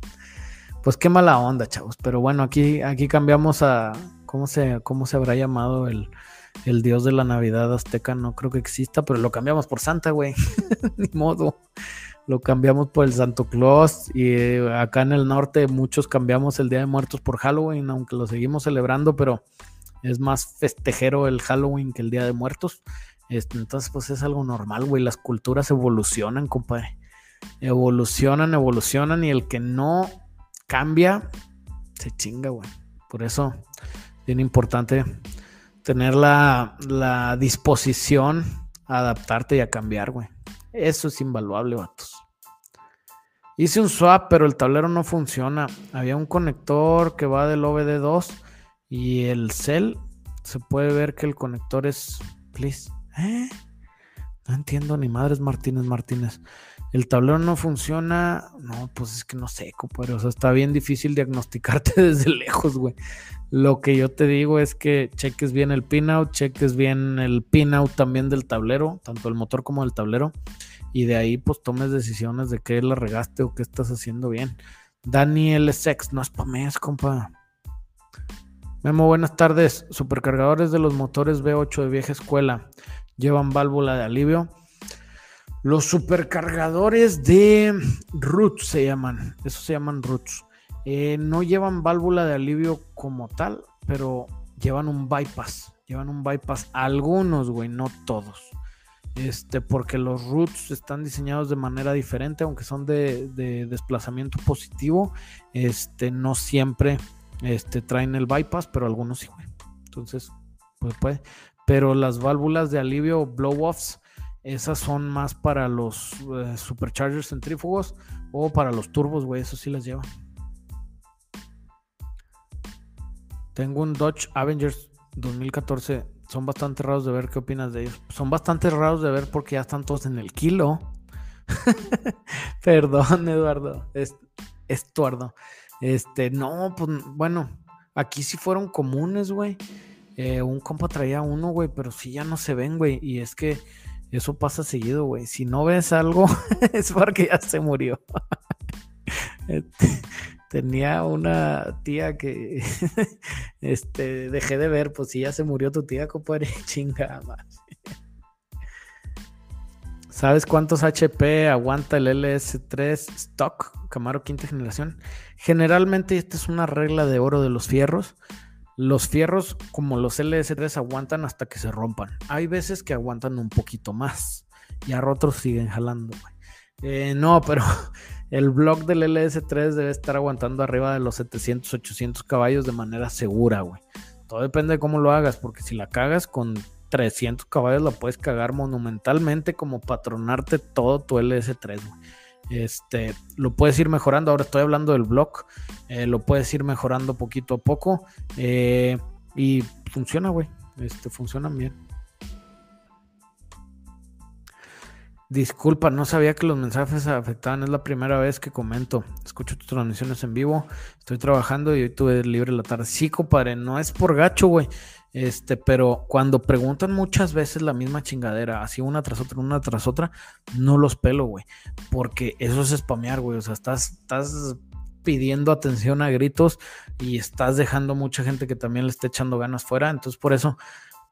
[SPEAKER 2] Pues qué mala onda, chavos. Pero bueno, aquí, aquí cambiamos a, ¿cómo se, cómo se habrá llamado el, el dios de la Navidad azteca? No creo que exista, pero lo cambiamos por Santa, güey. Ni modo. Lo cambiamos por el Santo Claus y eh, acá en el norte muchos cambiamos el Día de Muertos por Halloween, aunque lo seguimos celebrando, pero es más festejero el Halloween que el Día de Muertos. Este, entonces, pues es algo normal, güey. Las culturas evolucionan, compadre. Evolucionan, evolucionan y el que no cambia, se chinga, güey. Por eso, bien importante tener la, la disposición a adaptarte y a cambiar, güey. Eso es invaluable, vatos. Hice un swap, pero el tablero no funciona. Había un conector que va del OBD2 y el cel. Se puede ver que el conector es. Please. ¿Eh? No entiendo ni madres Martínez Martínez. El tablero no funciona. No, pues es que no sé, compadre. O sea, está bien difícil diagnosticarte desde lejos, güey. Lo que yo te digo es que cheques bien el pinout, cheques bien el pinout también del tablero, tanto el motor como el tablero. Y de ahí, pues tomes decisiones de qué la regaste o qué estás haciendo bien. Daniel Sex, no es mes, compa. Memo, buenas tardes. Supercargadores de los motores V8 de vieja escuela llevan válvula de alivio. Los supercargadores de Roots se llaman, esos se llaman Roots. Eh, no llevan válvula de alivio como tal, pero llevan un bypass. Llevan un bypass. Algunos, güey, no todos. Este, porque los roots están diseñados de manera diferente, aunque son de, desplazamiento positivo. Este, no siempre este, traen el bypass, pero algunos sí, güey. Entonces, pues puede. Pero las válvulas de alivio blow-offs, esas son más para los eh, superchargers centrífugos o para los turbos, güey. Eso sí las llevan. Tengo un Dodge Avengers 2014. Son bastante raros de ver. ¿Qué opinas de ellos? Son bastante raros de ver porque ya están todos en el kilo. Perdón, Eduardo. Es, Estuardo. Este, no, pues bueno, aquí sí fueron comunes, güey. Eh, un compa traía uno, güey, pero sí ya no se ven, güey. Y es que eso pasa seguido, güey. Si no ves algo, es porque ya se murió. Este, Tenía una tía que este, dejé de ver, pues si ya se murió tu tía, compadre, chingada más. ¿Sabes cuántos HP aguanta el LS3 stock Camaro quinta generación? Generalmente esta es una regla de oro de los fierros. Los fierros, como los LS3, aguantan hasta que se rompan. Hay veces que aguantan un poquito más y a otros siguen jalando. Eh, no, pero el block del LS3 debe estar aguantando arriba de los 700, 800 caballos de manera segura, güey. Todo depende de cómo lo hagas, porque si la cagas con 300 caballos la puedes cagar monumentalmente como patronarte todo tu LS3, güey. Este, lo puedes ir mejorando. Ahora estoy hablando del block. Eh, lo puedes ir mejorando poquito a poco. Eh, y funciona, güey. Este, funciona bien. Disculpa, no sabía que los mensajes afectaban. Es la primera vez que comento. Escucho tus transmisiones en vivo. Estoy trabajando y hoy tuve libre la tarde. Sí, compadre, no es por gacho, güey. Este, pero cuando preguntan muchas veces la misma chingadera, así una tras otra, una tras otra, no los pelo, güey. Porque eso es spamear, güey. O sea, estás, estás pidiendo atención a gritos y estás dejando mucha gente que también le esté echando ganas fuera. Entonces, por eso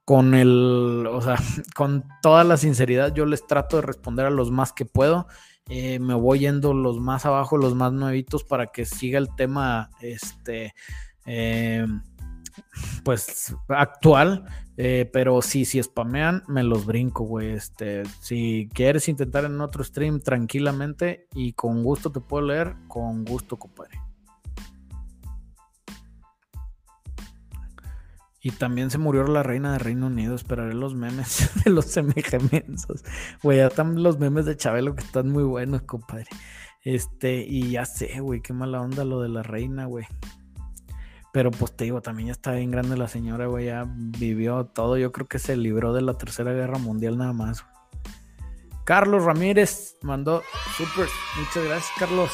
[SPEAKER 2] con el, o sea, con toda la sinceridad, yo les trato de responder a los más que puedo. Eh, me voy yendo los más abajo, los más nuevitos, para que siga el tema, este, eh, pues, actual. Eh, pero sí, si spamean, me los brinco, güey. Este, si quieres intentar en otro stream tranquilamente y con gusto te puedo leer, con gusto, compadre. Y también se murió la reina de Reino Unido. Esperaré los memes de los MG Güey, ya están los memes de Chabelo que están muy buenos, compadre. Este, y ya sé, güey, qué mala onda lo de la reina, güey. Pero pues te digo, también ya está bien grande la señora, güey. Ya vivió todo. Yo creo que se libró de la Tercera Guerra Mundial nada más. Carlos Ramírez mandó super. Muchas gracias, Carlos.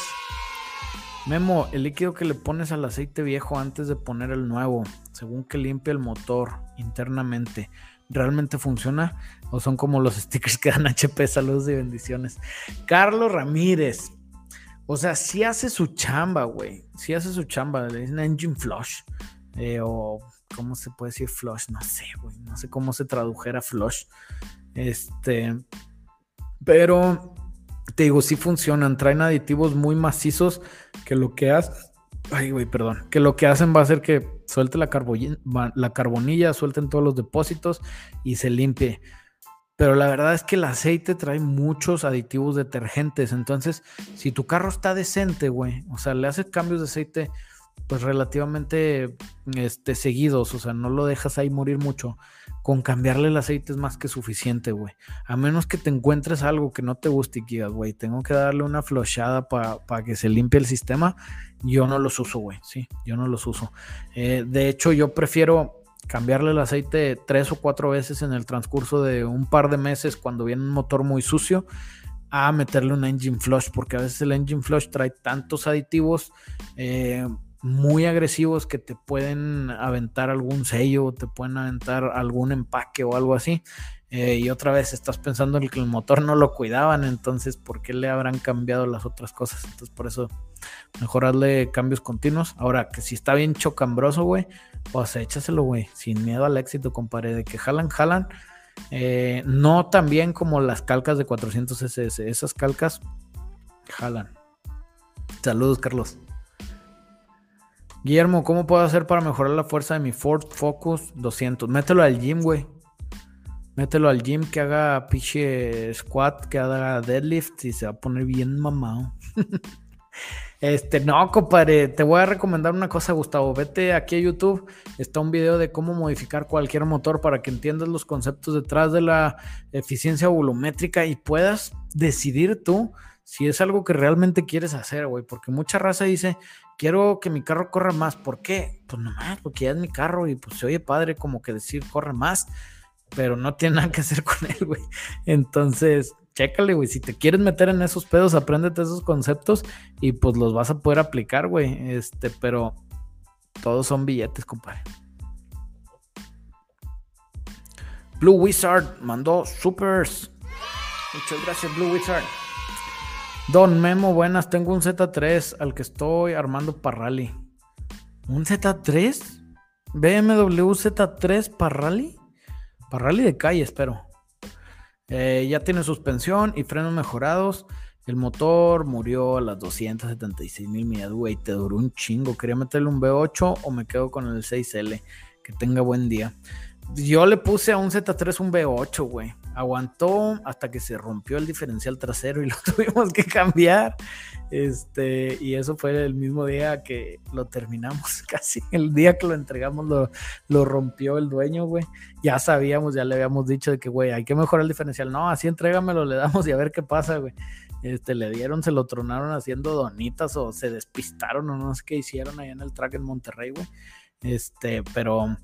[SPEAKER 2] Memo, el líquido que le pones al aceite viejo antes de poner el nuevo, según que limpia el motor internamente, ¿realmente funciona? ¿O son como los stickers que dan HP? Saludos y bendiciones. Carlos Ramírez. O sea, si hace su chamba, güey. Si hace su chamba. Le dicen engine flush. Eh, o, ¿cómo se puede decir flush? No sé, güey. No sé cómo se tradujera flush. Este. Pero te digo, sí funcionan, traen aditivos muy macizos que lo que hacen, ay, güey, perdón, que lo que hacen va a ser que suelte la carbonilla, suelten todos los depósitos y se limpie. Pero la verdad es que el aceite trae muchos aditivos detergentes. Entonces, si tu carro está decente, güey, o sea, le haces cambios de aceite, pues relativamente este, seguidos, o sea, no lo dejas ahí morir mucho con cambiarle el aceite es más que suficiente, güey. A menos que te encuentres algo que no te guste y digas, güey, tengo que darle una flochada para que se limpie el sistema. Yo no los uso, güey. Sí, yo no los uso. Eh, de hecho, yo prefiero cambiarle el aceite tres o cuatro veces en el transcurso de un par de meses cuando viene un motor muy sucio a meterle un engine flush, porque a veces el engine flush trae tantos aditivos. Eh, muy agresivos que te pueden aventar algún sello, te pueden aventar algún empaque o algo así. Eh, y otra vez estás pensando en que el motor no lo cuidaban, entonces ¿por qué le habrán cambiado las otras cosas? Entonces por eso mejor hazle cambios continuos. Ahora que si está bien chocambroso, güey, pues échaselo, güey, sin miedo al éxito, compadre, de que jalan, jalan. Eh, no tan bien como las calcas de 400 SS, esas calcas jalan. Saludos, Carlos. Guillermo, ¿cómo puedo hacer para mejorar la fuerza de mi Ford Focus 200? Mételo al gym, güey. Mételo al gym que haga pinche squat, que haga deadlift y se va a poner bien mamado. este, no, compadre, te voy a recomendar una cosa, Gustavo. Vete aquí a YouTube, está un video de cómo modificar cualquier motor para que entiendas los conceptos detrás de la eficiencia volumétrica y puedas decidir tú si es algo que realmente quieres hacer, güey. Porque mucha raza dice, quiero que mi carro corra más. ¿Por qué? Pues nomás, porque ya es mi carro y pues se oye padre como que decir corre más, pero no tiene nada que hacer con él, güey. Entonces, chécale, güey. Si te quieres meter en esos pedos, apréndete esos conceptos y pues los vas a poder aplicar, güey. Este, pero todos son billetes, compadre. Blue Wizard mandó supers. Muchas gracias, Blue Wizard. Don Memo, buenas. Tengo un Z3 al que estoy armando para rally. ¿Un Z3? BMW Z3 para rally. Para rally de calle, espero. Eh, ya tiene suspensión y frenos mejorados. El motor murió a las 276 mil millas, güey. Te duró un chingo. Quería meterle un V8 o me quedo con el 6L. Que tenga buen día. Yo le puse a un Z3 un V8, güey. Aguantó hasta que se rompió el diferencial trasero y lo tuvimos que cambiar. Este, y eso fue el mismo día que lo terminamos, casi el día que lo entregamos lo, lo rompió el dueño, güey. Ya sabíamos, ya le habíamos dicho de que, güey, hay que mejorar el diferencial. No, así entrégamelo, le damos y a ver qué pasa, güey. Este, le dieron, se lo tronaron haciendo donitas o se despistaron o no sé qué hicieron allá en el track en Monterrey, güey. Este, pero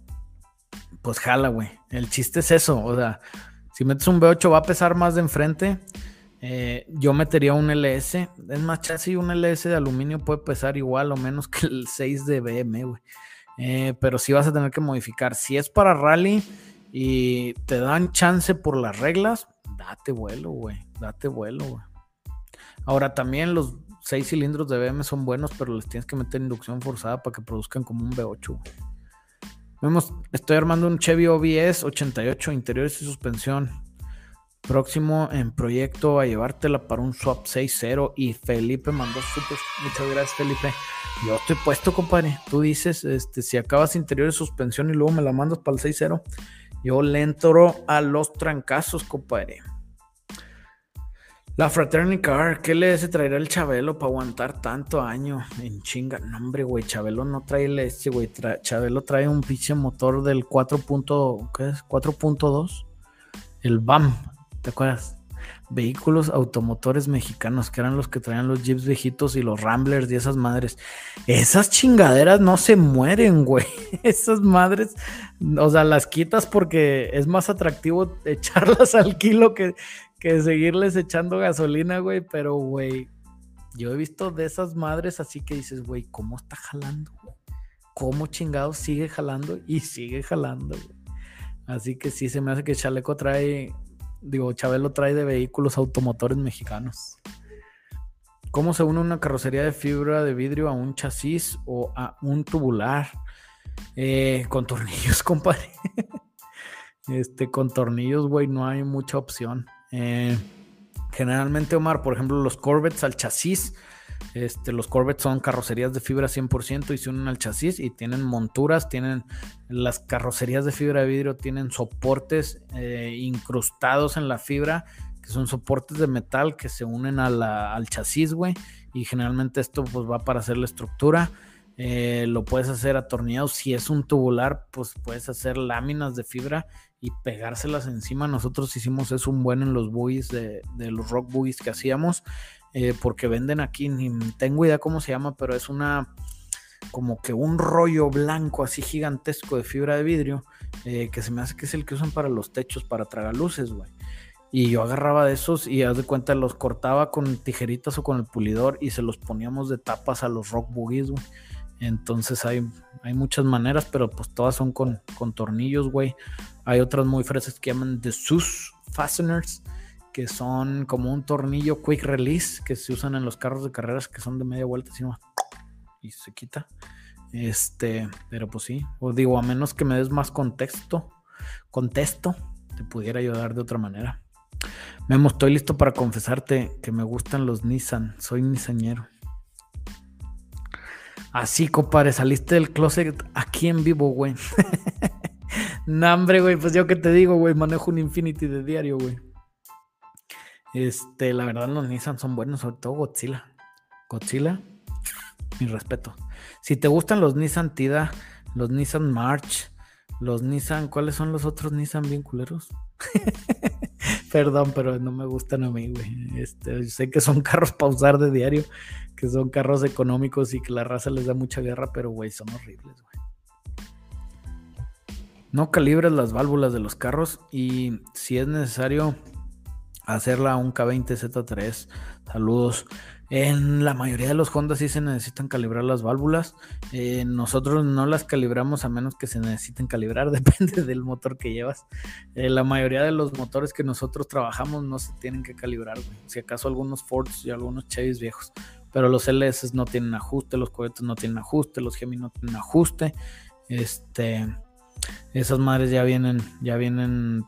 [SPEAKER 2] pues jala, güey. El chiste es eso, o sea, si metes un V8 va a pesar más de enfrente. Eh, yo metería un LS. Es más, chasis, un LS de aluminio puede pesar igual o menos que el 6 de BM, güey. Eh, pero sí vas a tener que modificar. Si es para rally y te dan chance por las reglas, date vuelo, güey. Date vuelo, güey. Ahora también los 6 cilindros de BM son buenos, pero les tienes que meter inducción forzada para que produzcan como un V8, güey. Vemos, estoy armando un Chevy OBS 88 interiores y suspensión. Próximo en proyecto a llevártela para un swap 6.0 y Felipe mandó super. Muchas gracias, Felipe. Yo estoy puesto, compadre. Tú dices, este, si acabas interiores y suspensión y luego me la mandas para el 6.0, yo le entro a los trancazos, compadre. La Fraternity Car, ¿qué le se traerá el Chabelo para aguantar tanto año en chinga? No, hombre, güey, Chabelo no trae el este, güey. Chabelo trae un pinche motor del 4. ¿qué es? 4.2. El BAM, ¿te acuerdas? Vehículos automotores mexicanos, que eran los que traían los Jeeps viejitos y los Ramblers y esas madres. Esas chingaderas no se mueren, güey. Esas madres, o sea, las quitas porque es más atractivo echarlas al kilo que que seguirles echando gasolina, güey, pero, güey, yo he visto de esas madres así que dices, güey, ¿cómo está jalando? ¿Cómo chingado sigue jalando? Y sigue jalando, güey. Así que sí, se me hace que Chaleco trae, digo, Chabelo trae de vehículos automotores mexicanos. ¿Cómo se une una carrocería de fibra de vidrio a un chasis o a un tubular? Eh, con tornillos, compadre. Este, con tornillos, güey, no hay mucha opción. Eh, generalmente, Omar, por ejemplo, los Corvettes al chasis. Este, los Corvettes son carrocerías de fibra 100% y se unen al chasis y tienen monturas, tienen las carrocerías de fibra de vidrio, tienen soportes eh, incrustados en la fibra, que son soportes de metal que se unen al chasis, güey. Y generalmente esto pues va para hacer la estructura. Eh, lo puedes hacer atornillado. Si es un tubular, pues puedes hacer láminas de fibra y pegárselas encima. Nosotros hicimos eso un buen en los buoys de, los rock buoys que hacíamos, eh, porque venden aquí, ni tengo idea cómo se llama, pero es una como que un rollo blanco así gigantesco de fibra de vidrio, eh, que se me hace que es el que usan para los techos, para tragar luces, güey. Y yo agarraba de esos y haz de cuenta los cortaba con tijeritas o con el pulidor y se los poníamos de tapas a los rock boogies, güey. Entonces hay, hay muchas maneras, pero pues todas son con, con tornillos, güey. Hay otras muy fresas que llaman de sus fasteners, que son como un tornillo quick release que se usan en los carros de carreras que son de media vuelta y se quita. Este, pero pues sí, os digo, a menos que me des más contexto, contexto, te pudiera ayudar de otra manera. Memo, estoy listo para confesarte que me gustan los Nissan, soy nisañero. Así, compadre, saliste del closet aquí en vivo, güey. no, hombre, güey, pues yo qué te digo, güey, manejo un Infinity de diario, güey. Este, la verdad, los Nissan son buenos, sobre todo Godzilla. Godzilla, mi respeto. Si te gustan los Nissan Tida, los Nissan March, los Nissan, ¿cuáles son los otros Nissan bien culeros? Perdón, pero no me gustan a mí, güey. Este, sé que son carros para usar de diario, que son carros económicos y que la raza les da mucha guerra, pero güey, son horribles, güey. No calibres las válvulas de los carros y si es necesario hacerla un K20Z3, saludos. En la mayoría de los Honda sí se necesitan calibrar las válvulas. Eh, nosotros no las calibramos a menos que se necesiten calibrar, depende del motor que llevas. Eh, la mayoría de los motores que nosotros trabajamos no se tienen que calibrar, Si acaso algunos Fords y algunos Chevys viejos. Pero los LS no tienen ajuste, los cohetes no tienen ajuste, los Gemi no tienen ajuste. Este, esas madres ya vienen, ya vienen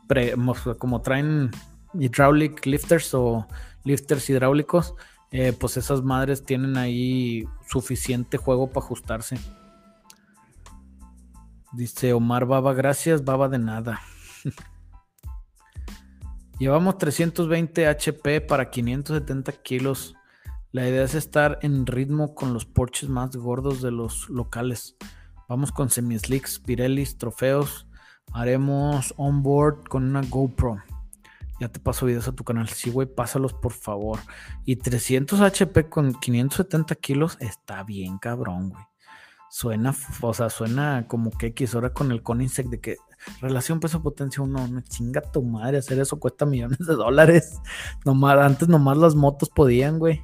[SPEAKER 2] como traen hydraulic lifters o lifters hidráulicos eh, pues esas madres tienen ahí suficiente juego para ajustarse. Dice Omar Baba, gracias, Baba de nada. Llevamos 320 HP para 570 kilos. La idea es estar en ritmo con los porches más gordos de los locales. Vamos con semislicks, Pirellis, trofeos. Haremos onboard con una GoPro. Ya te paso videos a tu canal. Sí, güey, pásalos por favor. Y 300 HP con 570 kilos está bien cabrón, güey. Suena, o sea, suena como que X hora con el Coninsec de que relación peso-potencia uno, no chinga tu madre, hacer eso cuesta millones de dólares. Nomás, antes nomás las motos podían, güey.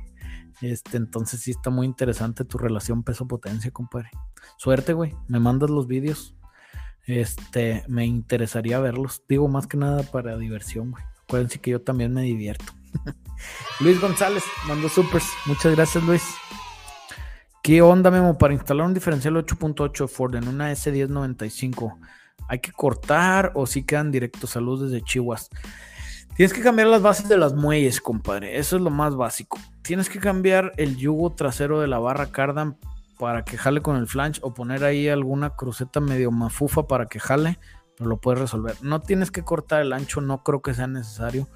[SPEAKER 2] Este, entonces sí está muy interesante tu relación peso-potencia, compadre. Suerte, güey. Me mandas los vídeos. Este, me interesaría verlos. Digo, más que nada para diversión, güey. Acuérdense que yo también me divierto. Luis González mandó supers. Muchas gracias, Luis. ¿Qué onda, Memo? Para instalar un diferencial 8.8 Ford en una S1095, ¿hay que cortar o si quedan directos? Saludos desde Chihuahua. Tienes que cambiar las bases de las muelles, compadre. Eso es lo más básico. Tienes que cambiar el yugo trasero de la barra cardan para que jale con el flange o poner ahí alguna cruceta medio mafufa para que jale lo puedes resolver. No tienes que cortar el ancho, no creo que sea necesario.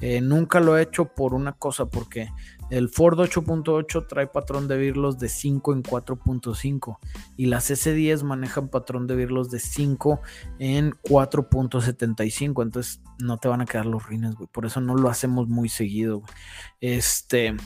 [SPEAKER 2] Eh, nunca lo he hecho por una cosa, porque el Ford 8.8 trae patrón de virlos de 5 en 4.5 y las S10 manejan patrón de virlos de 5 en 4.75, entonces no te van a quedar los rines, güey. Por eso no lo hacemos muy seguido, güey. Este,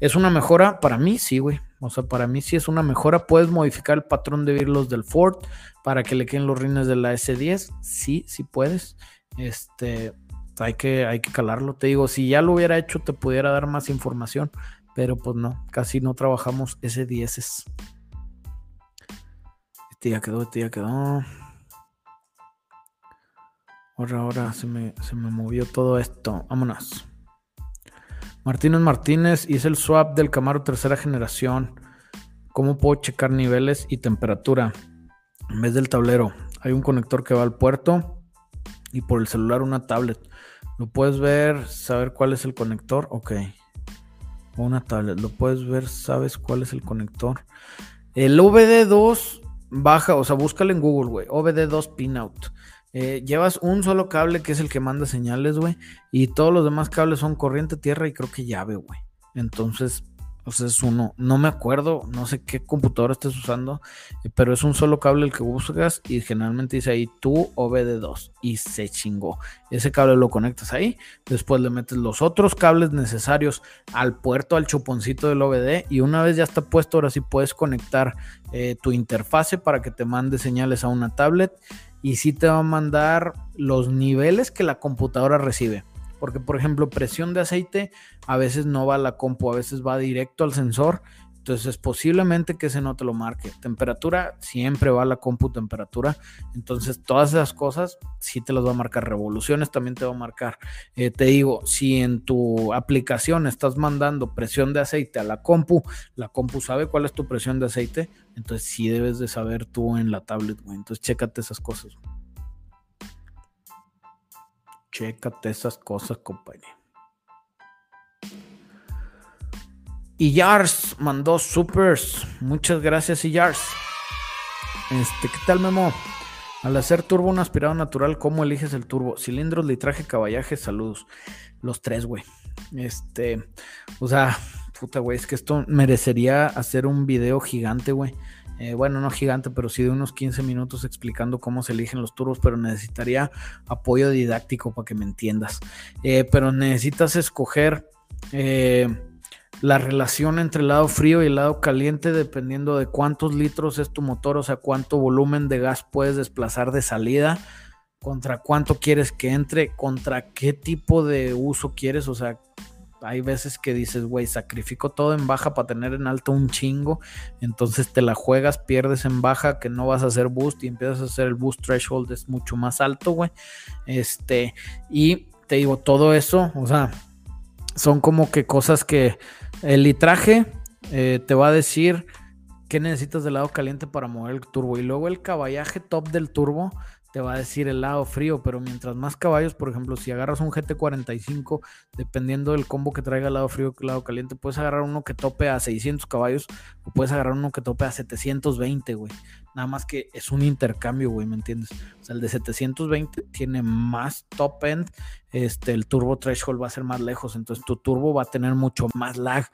[SPEAKER 2] es una mejora para mí, sí, güey. O sea, para mí sí es una mejora. Puedes modificar el patrón de virlos del Ford para que le queden los rines de la S10. Sí, sí puedes. Este, hay que, hay que calarlo. Te digo, si ya lo hubiera hecho, te pudiera dar más información, pero pues no, casi no trabajamos S10s. Este ya quedó, este ya quedó. Ahora, ahora se me, se me movió todo esto. Vámonos. Martínez Martínez hice el swap del Camaro tercera generación. ¿Cómo puedo checar niveles y temperatura? En vez del tablero, hay un conector que va al puerto y por el celular una tablet. Lo puedes ver, saber cuál es el conector. Ok. Una tablet. Lo puedes ver, sabes cuál es el conector. El OBD2 baja, o sea, búscalo en Google, güey. OBD2 pinout. Eh, llevas un solo cable que es el que manda señales, güey. Y todos los demás cables son corriente, tierra y creo que llave, güey. Entonces, sea, es uno. No me acuerdo, no sé qué computadora estés usando, eh, pero es un solo cable el que buscas y generalmente dice ahí tú OBD2 y se chingó. Ese cable lo conectas ahí, después le metes los otros cables necesarios al puerto, al chuponcito del OBD y una vez ya está puesto, ahora sí puedes conectar eh, tu interfase para que te mande señales a una tablet y sí te va a mandar los niveles que la computadora recibe. Porque, por ejemplo, presión de aceite a veces no va a la compu, a veces va directo al sensor. Entonces, posiblemente que ese no te lo marque. Temperatura, siempre va la compu temperatura. Entonces, todas esas cosas sí te las va a marcar. Revoluciones también te va a marcar. Eh, te digo, si en tu aplicación estás mandando presión de aceite a la compu, la compu sabe cuál es tu presión de aceite. Entonces, sí debes de saber tú en la tablet, Entonces, chécate esas cosas. Chécate esas cosas, compañero. Y Yars mandó supers. Muchas gracias, Yars. Este, ¿qué tal, Memo? Al hacer turbo un aspirado natural, ¿cómo eliges el turbo? Cilindros, litraje, caballaje, saludos. Los tres, güey. Este, o sea, puta, güey, es que esto merecería hacer un video gigante, güey. Eh, bueno, no gigante, pero sí de unos 15 minutos explicando cómo se eligen los turbos, pero necesitaría apoyo didáctico para que me entiendas. Eh, pero necesitas escoger eh, la relación entre el lado frío y el lado caliente dependiendo de cuántos litros es tu motor, o sea, cuánto volumen de gas puedes desplazar de salida, contra cuánto quieres que entre, contra qué tipo de uso quieres, o sea, hay veces que dices, güey, sacrifico todo en baja para tener en alto un chingo. Entonces te la juegas, pierdes en baja, que no vas a hacer boost y empiezas a hacer el boost threshold es mucho más alto, güey. Este, y te digo, todo eso, o sea, son como que cosas que el litraje eh, te va a decir qué necesitas del lado caliente para mover el turbo. Y luego el caballaje top del turbo te va a decir el lado frío, pero mientras más caballos, por ejemplo, si agarras un GT45, dependiendo del combo que traiga el lado frío el lado caliente, puedes agarrar uno que tope a 600 caballos o puedes agarrar uno que tope a 720, güey. Nada más que es un intercambio, güey, ¿me entiendes? O sea, el de 720 tiene más top end, este, el turbo threshold va a ser más lejos, entonces tu turbo va a tener mucho más lag.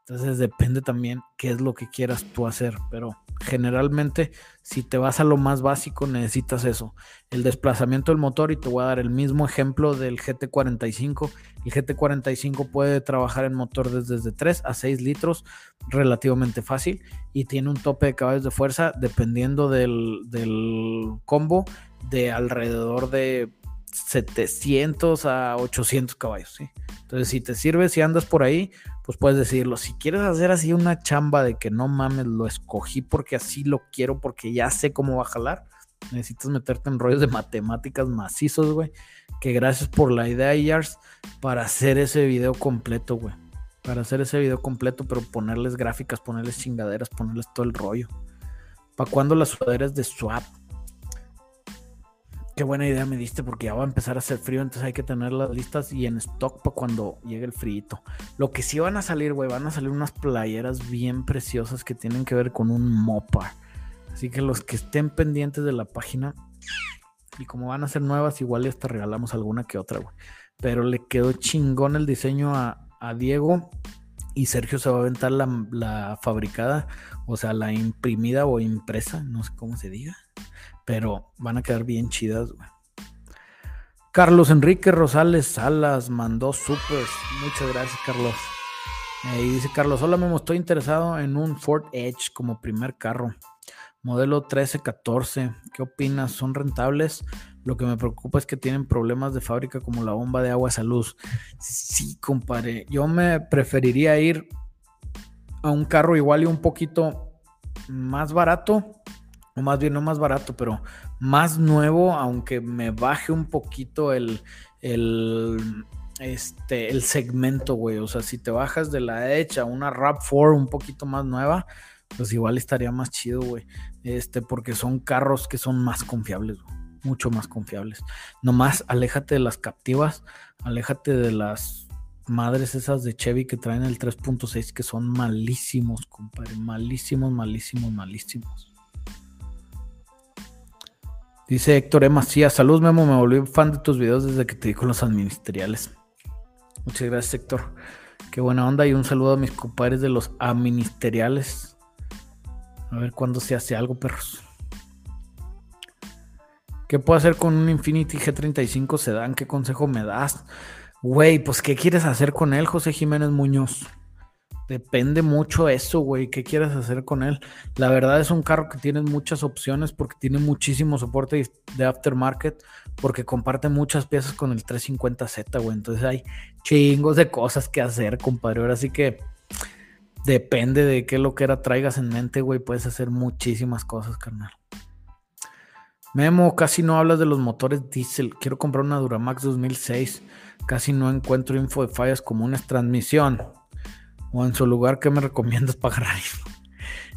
[SPEAKER 2] Entonces depende también qué es lo que quieras tú hacer, pero generalmente si te vas a lo más básico necesitas eso, el desplazamiento del motor y te voy a dar el mismo ejemplo del GT45. El GT45 puede trabajar en motor desde 3 a 6 litros relativamente fácil y tiene un tope de caballos de fuerza dependiendo del, del combo de alrededor de 700 a 800 caballos. ¿sí? Entonces si te sirve, si andas por ahí, pues puedes decirlo. Si quieres hacer así una chamba de que no mames, lo escogí porque así lo quiero, porque ya sé cómo va a jalar, necesitas meterte en rollos de matemáticas macizos, güey. Que gracias por la idea, Yars, para hacer ese video completo, güey. Para hacer ese video completo, pero ponerles gráficas, ponerles chingaderas, ponerles todo el rollo. ¿Para cuando las sudaderas de swap? Qué buena idea me diste porque ya va a empezar a hacer frío, entonces hay que tenerlas listas y en stock para cuando llegue el frío. Lo que sí van a salir, güey, van a salir unas playeras bien preciosas que tienen que ver con un mopa. Así que los que estén pendientes de la página y como van a ser nuevas, igual ya regalamos alguna que otra, güey. Pero le quedó chingón el diseño a, Diego y Sergio se va a aventar la fabricada, o sea, la imprimida o impresa, no sé cómo se diga pero van a quedar bien chidas, güey. Carlos Enrique Rosales Salas mandó super. Muchas gracias, Carlos. Eh, y dice Carlos, hola Memo, estoy interesado en un Ford Edge como primer carro. Modelo 1314. ¿Qué opinas? ¿Son rentables? Lo que me preocupa es que tienen problemas de fábrica como la bomba de agua a luz. Sí, compadre. Yo me preferiría ir a un carro igual y un poquito más barato o más bien no más barato, pero más nuevo, aunque me baje un poquito el, el, este, el segmento, güey. O sea, si te bajas de la Edge a una Rap 4 un poquito más nueva, pues igual estaría más chido, güey. Este, porque son carros que son más confiables, Mucho más confiables. Nomás aléjate de las captivas, aléjate de las madres esas de Chevy que traen el 3.6 que son malísimos, compadre. Malísimos, malísimos, malísimos. Dice Héctor E. Macías, salud Memo, me volví fan de tus videos desde que te di con los administriales. Muchas gracias Héctor. Qué buena onda y un saludo a mis compadres de los administriales. A ver cuándo se hace algo, perros. ¿Qué puedo hacer con un Infinity G35 Sedan? ¿Qué consejo me das? Güey, pues ¿qué quieres hacer con él, José Jiménez Muñoz? Depende mucho eso, güey, qué quieres hacer con él. La verdad es un carro que tiene muchas opciones porque tiene muchísimo soporte de aftermarket, porque comparte muchas piezas con el 350Z, güey. Entonces hay chingos de cosas que hacer, compadre. Ahora sí que depende de qué lo que era traigas en mente, güey. Puedes hacer muchísimas cosas, carnal. Memo, casi no hablas de los motores diésel. Quiero comprar una Duramax 2006. Casi no encuentro info de fallas comunes. Transmisión o en su lugar, ¿qué me recomiendas para agarrar?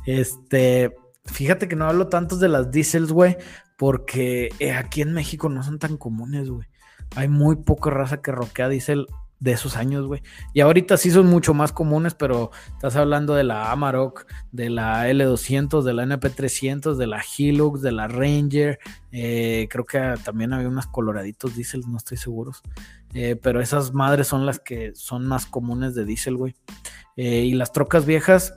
[SPEAKER 2] Este, fíjate que no hablo tanto de las diesels, güey, porque eh, aquí en México no son tan comunes, güey. Hay muy poca raza que roquea diésel de esos años, güey. Y ahorita sí son mucho más comunes, pero estás hablando de la Amarok, de la L200, de la NP300, de la Hilux, de la Ranger. Eh, creo que también había unas coloraditos diésel, no estoy seguro. Eh, pero esas madres son las que son más comunes de diésel, güey. Eh, y las trocas viejas,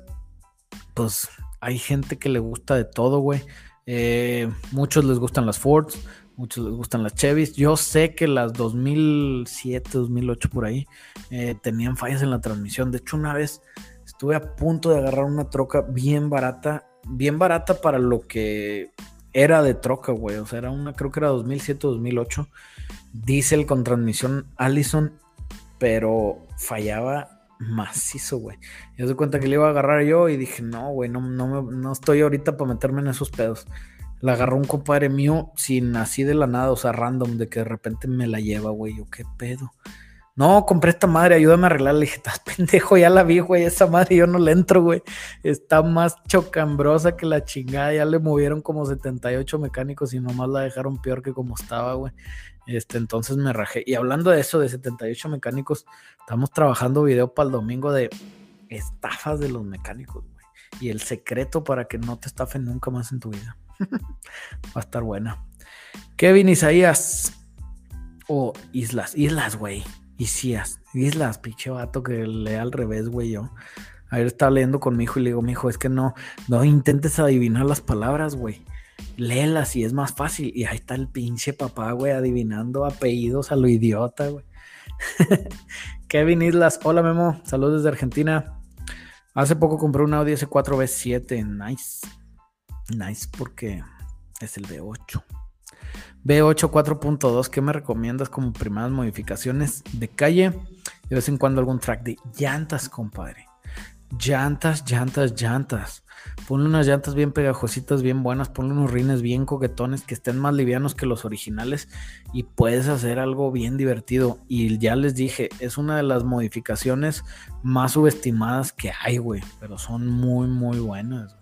[SPEAKER 2] pues hay gente que le gusta de todo, güey. Eh, muchos les gustan las Fords, muchos les gustan las Chevys. Yo sé que las 2007, 2008 por ahí tenían fallas en la transmisión. De hecho, una vez estuve a punto de agarrar una troca bien barata, bien barata para lo que era de troca, güey. O sea, era una, creo que era 2007, 2008. Diesel con transmisión Allison pero fallaba macizo, güey. Y se cuenta que le iba a agarrar yo y dije, no, güey, no, no, no estoy ahorita para meterme en esos pedos. La agarró un compadre mío sin así de la nada, o sea, random, de que de repente me la lleva, güey. Yo, ¿qué pedo? No, compré esta madre, ayúdame a arreglarla. Le dije, estás pendejo, ya la vi, güey. Esa madre yo no le entro, güey. Está más chocambrosa que la chingada. Ya le movieron como 78 mecánicos y nomás la dejaron peor que como estaba, güey. Este, entonces me rajé. Y hablando de eso, de 78 mecánicos, estamos trabajando video para el domingo de estafas de los mecánicos, güey. Y el secreto para que no te estafen nunca más en tu vida. Va a estar buena. Kevin Isaías. O Islas, Islas, güey. Isías, Islas, pinche vato que lee al revés, güey, yo. Ayer estaba leyendo con mi hijo y le digo, mi hijo, es que no, no intentes adivinar las palabras, güey. Léelas y es más fácil. Y ahí está el pinche papá, güey, adivinando apellidos a lo idiota, güey. Kevin Islas, hola Memo, saludos desde Argentina. Hace poco compré un Audi S4B7, nice. Nice porque es el B8. B8 4.2, ¿qué me recomiendas como primeras modificaciones de calle? De vez en cuando algún track de llantas, compadre. Llantas, llantas, llantas. Ponle unas llantas bien pegajositas, bien buenas. Ponle unos rines bien coquetones que estén más livianos que los originales y puedes hacer algo bien divertido. Y ya les dije, es una de las modificaciones más subestimadas que hay, güey. Pero son muy, muy buenas.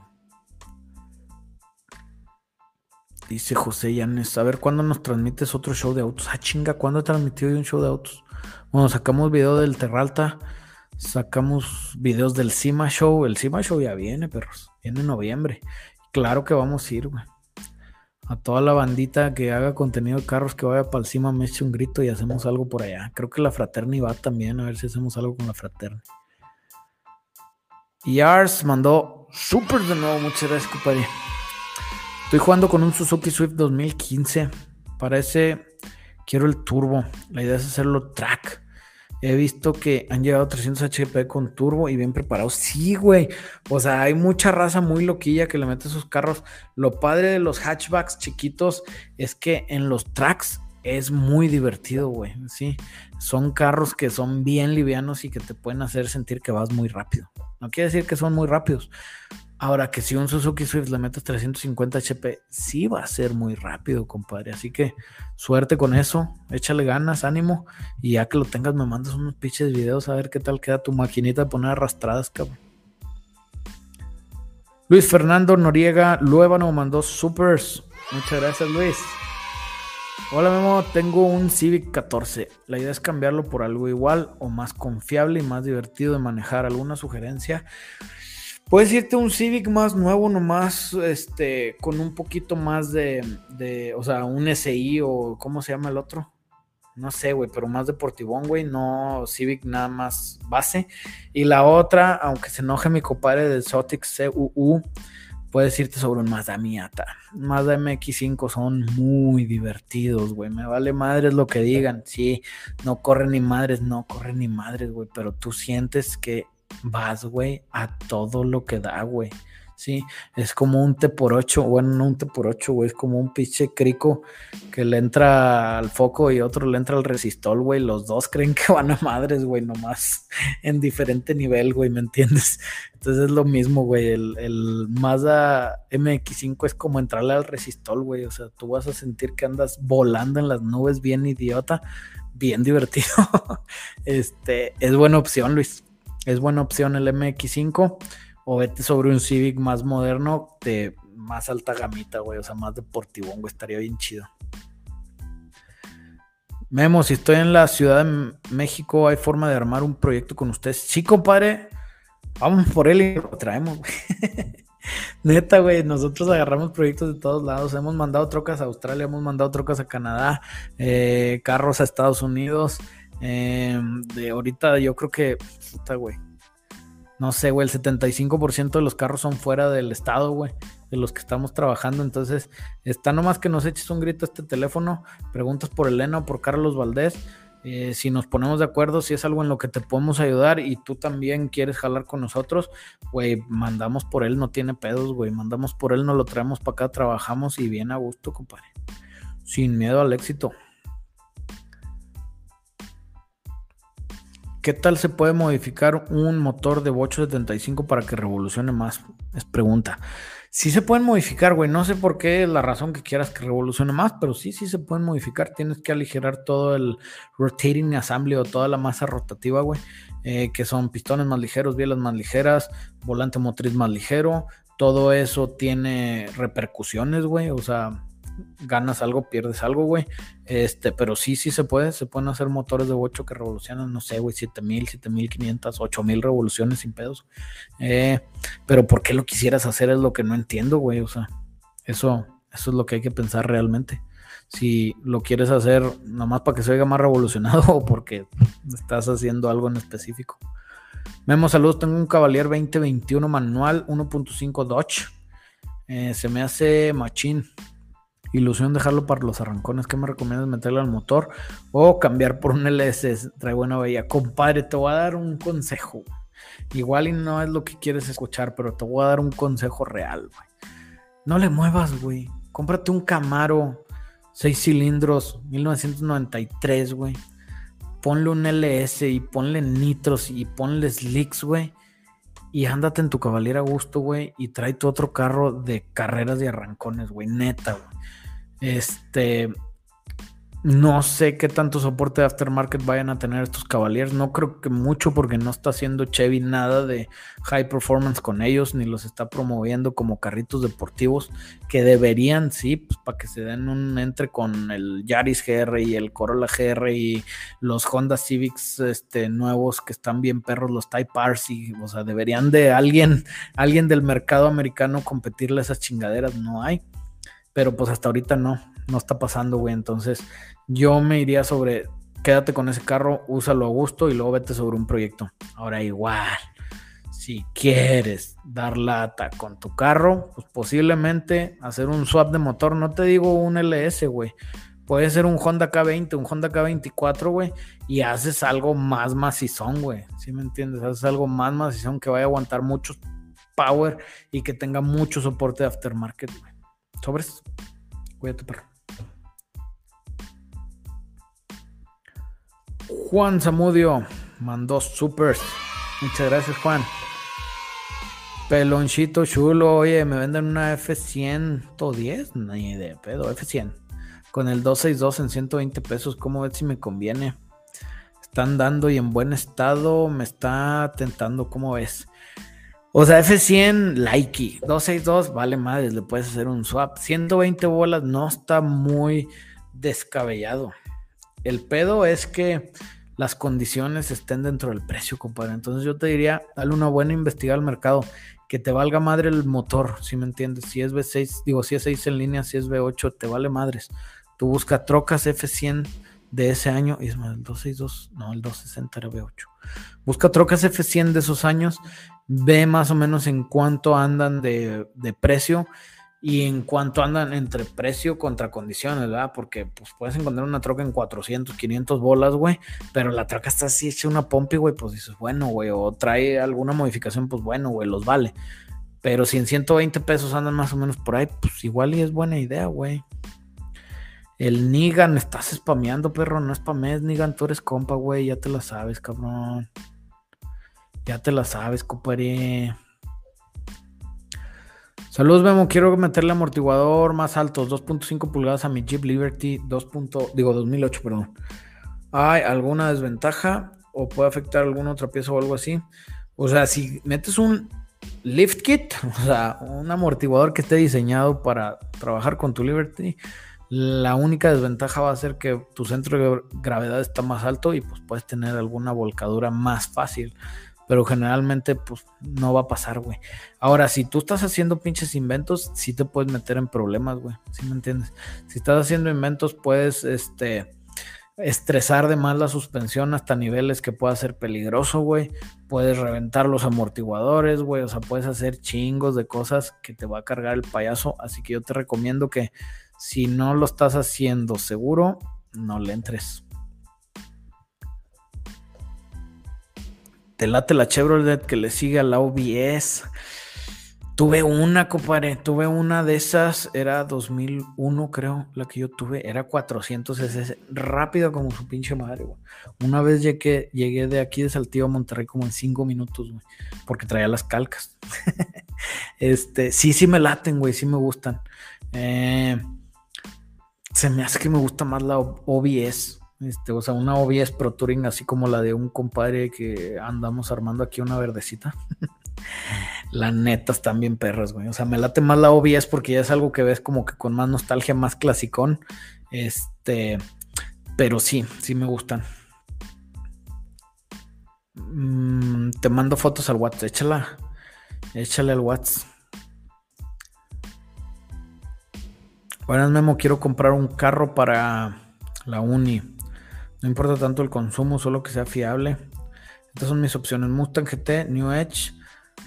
[SPEAKER 2] Dice José Yanes, a ver cuándo nos transmites otro show de autos. Ah, chinga, ¿cuándo transmitió hoy un show de autos? Bueno, sacamos video del Terralta, sacamos videos del Cima Show. El Cima Show ya viene, perros. Viene en noviembre. Claro que vamos a ir, güey. A toda la bandita que haga contenido de carros que vaya para el Cima me eche un grito y hacemos algo por allá. Creo que la Fraterni va también, a ver si hacemos algo con la Fraterni. Y Ars mandó súper de nuevo, muchas gracias, compadre. Estoy jugando con un Suzuki Swift 2015. Para ese quiero el turbo. La idea es hacerlo track. He visto que han llegado 300 HP con turbo y bien preparados. Sí, güey. O sea, hay mucha raza muy loquilla que le mete sus carros. Lo padre de los hatchbacks chiquitos es que en los tracks es muy divertido, güey. Sí, son carros que son bien livianos y que te pueden hacer sentir que vas muy rápido. No quiere decir que son muy rápidos, Ahora que si un Suzuki Swift le metes 350 HP, sí va a ser muy rápido, compadre. Así que suerte con eso, échale ganas, ánimo. Y ya que lo tengas, me mandas unos pinches videos a ver qué tal queda tu maquinita de poner arrastradas, cabrón. Luis Fernando Noriega Luébano mandó supers. Muchas gracias, Luis. Hola Memo, tengo un Civic 14. La idea es cambiarlo por algo igual o más confiable y más divertido de manejar. ¿Alguna sugerencia? Puedes irte un Civic más nuevo, nomás, este, con un poquito más de, de, o sea, un SI o ¿cómo se llama el otro? No sé, güey, pero más deportivón, güey, no Civic nada más base. Y la otra, aunque se enoje mi compadre del Zotic CUU, puedes irte sobre un Mazda Miata. Mazda MX5 son muy divertidos, güey. Me vale madres lo que digan. Sí, no corren ni madres, no corren ni madres, güey. Pero tú sientes que vas, güey, a todo lo que da, güey. Sí, es como un T por 8, bueno, no un T por 8, güey, es como un pinche crico que le entra al foco y otro le entra al resistol, güey. Los dos creen que van a madres, güey, nomás en diferente nivel, güey, ¿me entiendes? Entonces es lo mismo, güey. El, el Mazda MX5 es como entrarle al resistol, güey. O sea, tú vas a sentir que andas volando en las nubes bien idiota, bien divertido. este, es buena opción, Luis es buena opción el MX5 o vete sobre un Civic más moderno de más alta gamita, güey, o sea, más deportivo, güey, estaría bien chido. Memo, si estoy en la Ciudad de México, ¿hay forma de armar un proyecto con ustedes? Sí, compadre, vamos por él y lo traemos, güey. Neta, güey, nosotros agarramos proyectos de todos lados. Hemos mandado trocas a Australia, hemos mandado trocas a Canadá, eh, carros a Estados Unidos. Em, de ahorita yo creo que, puta, güey. No sé, güey, el 75% de los carros son fuera del estado, güey, de los que estamos trabajando. Entonces, está nomás que nos eches un grito a este teléfono, preguntas por Elena o por Carlos Valdés. Eh, si nos ponemos de acuerdo, si es algo en lo que te podemos ayudar y tú también quieres jalar con nosotros, güey, mandamos por él, no tiene pedos, güey, mandamos por él, nos lo traemos para acá, trabajamos y bien a gusto, compadre. Sin miedo al éxito. ¿Qué tal se puede modificar un motor de bocho 75 para que revolucione más? Es pregunta. Sí se pueden modificar, güey. No sé por qué la razón que quieras que revolucione más, pero sí, sí se pueden modificar. Tienes que aligerar todo el rotating assembly o toda la masa rotativa, güey. Eh, que son pistones más ligeros, bielas más ligeras, volante motriz más ligero. Todo eso tiene repercusiones, güey. O sea, ganas algo, pierdes algo, güey. Este, pero sí, sí se puede, se pueden hacer motores de 8 que revolucionan, no sé, güey, 7000, 7500, 8000 revoluciones sin pedos. Eh, pero ¿por qué lo quisieras hacer? Es lo que no entiendo, güey. O sea, eso, eso es lo que hay que pensar realmente. Si lo quieres hacer nomás para que se oiga más revolucionado o porque estás haciendo algo en específico. Memo, saludos. Tengo un Cavalier 2021 manual 1.5 Dodge. Eh, se me hace machín ilusión dejarlo para los arrancones. ¿Qué me recomiendas meterle al motor o cambiar por un LS? Trae buena bella. Compadre, te voy a dar un consejo. Igual y no es lo que quieres escuchar, pero te voy a dar un consejo real, güey. No le muevas, güey. Cómprate un Camaro 6 cilindros 1993, güey. Ponle un LS y ponle nitros y ponle slicks, güey y ándate en tu caballera a gusto, güey, y trae tu otro carro de carreras de arrancones, güey, neta, güey. Este, no sé qué tanto soporte de aftermarket vayan a tener estos Cavaliers. No creo que mucho porque no está haciendo Chevy nada de high performance con ellos, ni los está promoviendo como carritos deportivos que deberían, sí, pues para que se den un entre con el Yaris GR y el Corolla GR y los Honda Civics este, nuevos que están bien perros, los Type R, y, o sea, deberían de alguien, alguien del mercado americano competirle esas chingaderas. No hay. Pero pues hasta ahorita no, no está pasando, güey. Entonces yo me iría sobre, quédate con ese carro, úsalo a gusto y luego vete sobre un proyecto. Ahora igual, si quieres dar lata con tu carro, pues posiblemente hacer un swap de motor, no te digo un LS, güey. Puede ser un Honda K20, un Honda K24, güey, y haces algo más macizón, güey. ¿Sí me entiendes? Haces algo más macizón que vaya a aguantar mucho power y que tenga mucho soporte de aftermarket, güey. Sobres. Cuídate, perro. Juan Zamudio mandó supers. Muchas gracias, Juan. Pelonchito chulo. Oye, me venden una F110. Ni de pedo, F100. Con el 262 en 120 pesos. ¿Cómo ves si me conviene? Están dando y en buen estado. Me está tentando. ¿Cómo ves? O sea, F100, Likey. 262, vale madres, le puedes hacer un swap. 120 bolas no está muy descabellado. El pedo es que las condiciones estén dentro del precio, compadre. Entonces yo te diría, dale una buena investigada al mercado. Que te valga madre el motor, si me entiendes. Si es V6, digo, si es 6 en línea, si es V8, te vale madres. Tú busca trocas F100 de ese año. Y es más, el 262, no, el 260 era V8. Busca trocas F100 de esos años ve más o menos en cuánto andan de, precio y en cuánto andan entre precio contra condiciones, ¿verdad? Porque pues puedes encontrar una troca en 400, 500 bolas, güey, pero la troca está así hecha una pompi, güey, pues dices, bueno, güey, o trae alguna modificación, pues bueno, güey, los vale. Pero si en 120 pesos andan más o menos por ahí, pues igual y es buena idea, güey. El Nigan, estás spameando, perro, no spamees, Nigan, tú eres compa, güey, ya te la sabes, cabrón. Ya te la sabes, compadre. Saludos, Memo. Quiero meterle amortiguador más altos, 2.5 pulgadas a mi Jeep Liberty 2. digo 2008, perdón. ¿Hay alguna desventaja o puede afectar alguna otra pieza o algo así? O sea, si metes un lift kit, o sea, un amortiguador que esté diseñado para trabajar con tu Liberty, la única desventaja va a ser que tu centro de gravedad está más alto y pues puedes tener alguna volcadura más fácil pero generalmente pues no va a pasar, güey. Ahora, si tú estás haciendo pinches inventos, sí te puedes meter en problemas, güey. ¿Sí me entiendes? Si estás haciendo inventos, puedes, este, estresar de más la suspensión hasta niveles que pueda ser peligroso, güey. Puedes reventar los amortiguadores, güey. O sea, puedes hacer chingos de cosas que te va a cargar el payaso. Así que yo te recomiendo que si no lo estás haciendo seguro, no le entres. Te late la Chevrolet que le sigue a la OBS. Tuve una, compadre, tuve una de esas, era 2001 creo, la que yo tuve, era 400 cc, rápido como su pinche madre, güey. Una vez llegué, llegué de aquí de Saltillo a Monterrey como en 5 minutos, güey, porque traía las calcas. este, sí, sí me laten, güey, sí me gustan. Eh, se me hace que me gusta más la OBS, este, o sea, una OBS Pro Touring así como la de un compadre que andamos armando aquí una verdecita. La neta están bien perras, güey. O sea, me late más la OBS porque ya es algo que ves como que con más nostalgia, más clasicón. Este, pero sí, sí me gustan. Mm, te mando fotos al WhatsApp, échala. Échale al WhatsApp. Buenas, Memo. Quiero comprar un carro para la uni. No importa tanto el consumo, solo que sea fiable. Estas son mis opciones: Mustang GT, New Edge,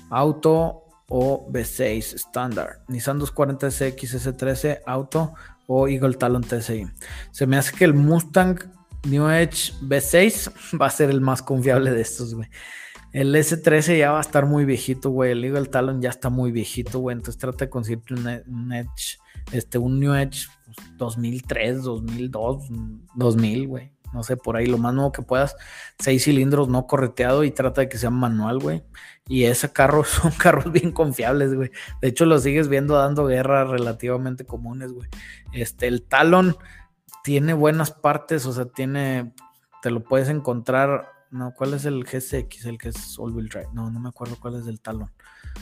[SPEAKER 2] Auto o V6 estándar. Nissan 240 CX S13 Auto o Eagle Talon TSI. Se me hace que el Mustang New Edge V6 va a ser el más confiable de estos, güey. El S13 ya va a estar muy viejito, güey. El Eagle Talon ya está muy viejito, güey. Entonces trata de conseguirte un, Edge, este, un New Edge 2003, 2002, 2000, güey no sé, por ahí lo más nuevo que puedas, seis cilindros no correteado y trata de que sea manual, güey. Y ese carro son carros bien confiables, güey. De hecho, los sigues viendo dando guerra relativamente comunes, güey. Este, el Talon tiene buenas partes, o sea, tiene, te lo puedes encontrar, no, ¿cuál es el GSX? El que es all-wheel drive. No, no me acuerdo cuál es el Talon.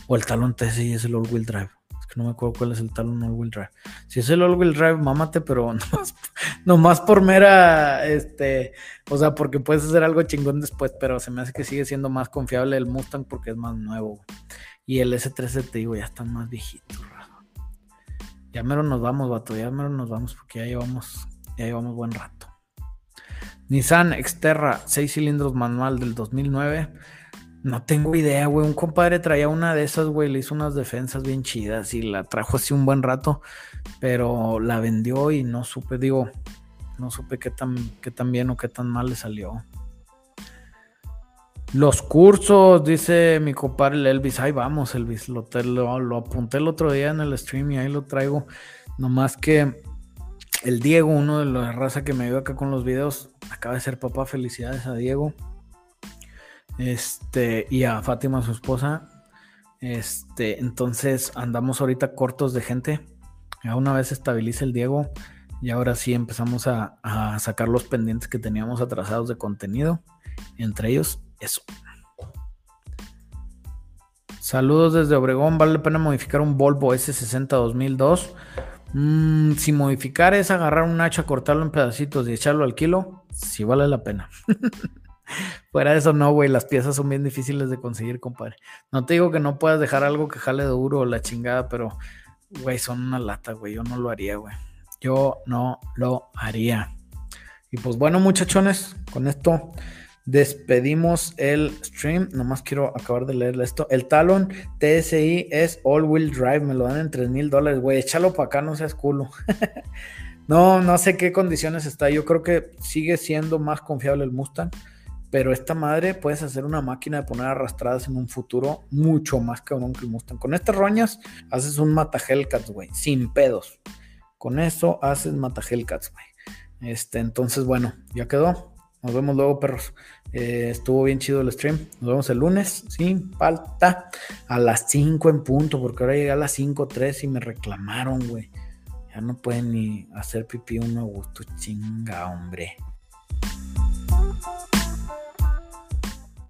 [SPEAKER 2] O el Talon TSI es el all-wheel drive no me acuerdo cuál es el talón all-wheel drive. Si es el all-wheel drive, mámate, pero nomás, por mera, este, o sea, porque puedes hacer algo chingón después, pero se me hace que sigue siendo más confiable el Mustang porque es más nuevo. Y el S13, te digo, ya están más viejitos, Ya mero nos vamos, vato, ya mero nos vamos porque ya llevamos, ya llevamos buen rato. Nissan Xterra, 6 cilindros manual del 2009 no tengo idea, güey. Un compadre traía una de esas, güey. Le hizo unas defensas bien chidas y la trajo así un buen rato, pero la vendió y no supe, digo, no supe qué tan, qué tan bien o qué tan mal le salió. Los cursos, dice mi compadre Elvis. Ahí vamos, Elvis. Lo, lo, apunté el otro día en el stream y ahí lo traigo. Nomás que el Diego, uno de la raza que me ayuda acá con los videos, acaba de ser papá. Felicidades a Diego. Este, y a Fátima, su esposa. Este, entonces andamos ahorita cortos de gente. Ya una vez estabiliza el Diego, y ahora sí empezamos a, sacar los pendientes que teníamos atrasados de contenido. Entre ellos, eso. Saludos desde Obregón. ¿Vale la pena modificar un Volvo S60 2002? Mm, si modificar es agarrar un hacha, cortarlo en pedacitos y echarlo al kilo, sí vale la pena. Fuera de eso, no, güey. Las piezas son bien difíciles de conseguir, compadre. No te digo que no puedas dejar algo que jale duro o la chingada, pero, güey, son una lata, güey. Yo no lo haría, güey. Yo no lo haría. Y pues bueno, muchachones, con esto despedimos el stream. Nomás quiero acabar de leerle esto. El Talon TSI es All Wheel Drive. Me lo dan en 3 mil dólares, güey. Échalo para acá, no seas culo. no, no sé qué condiciones está. Yo creo que sigue siendo más confiable el Mustang. Pero esta madre puedes hacer una máquina de poner arrastradas en un futuro mucho más cabrón que el Mustang. Con estas roñas haces un mata Hellcats, güey, sin pedos. Con eso haces mata Hellcats, güey. Este, entonces, bueno, ya quedó. Nos vemos luego, perros. Eh, estuvo bien chido el stream. Nos vemos el lunes, sin falta. A las 5 en punto, porque ahora llegué a las 5.3 y me reclamaron, güey. Ya no pueden ni hacer pipí uno a gusto. Chinga, hombre.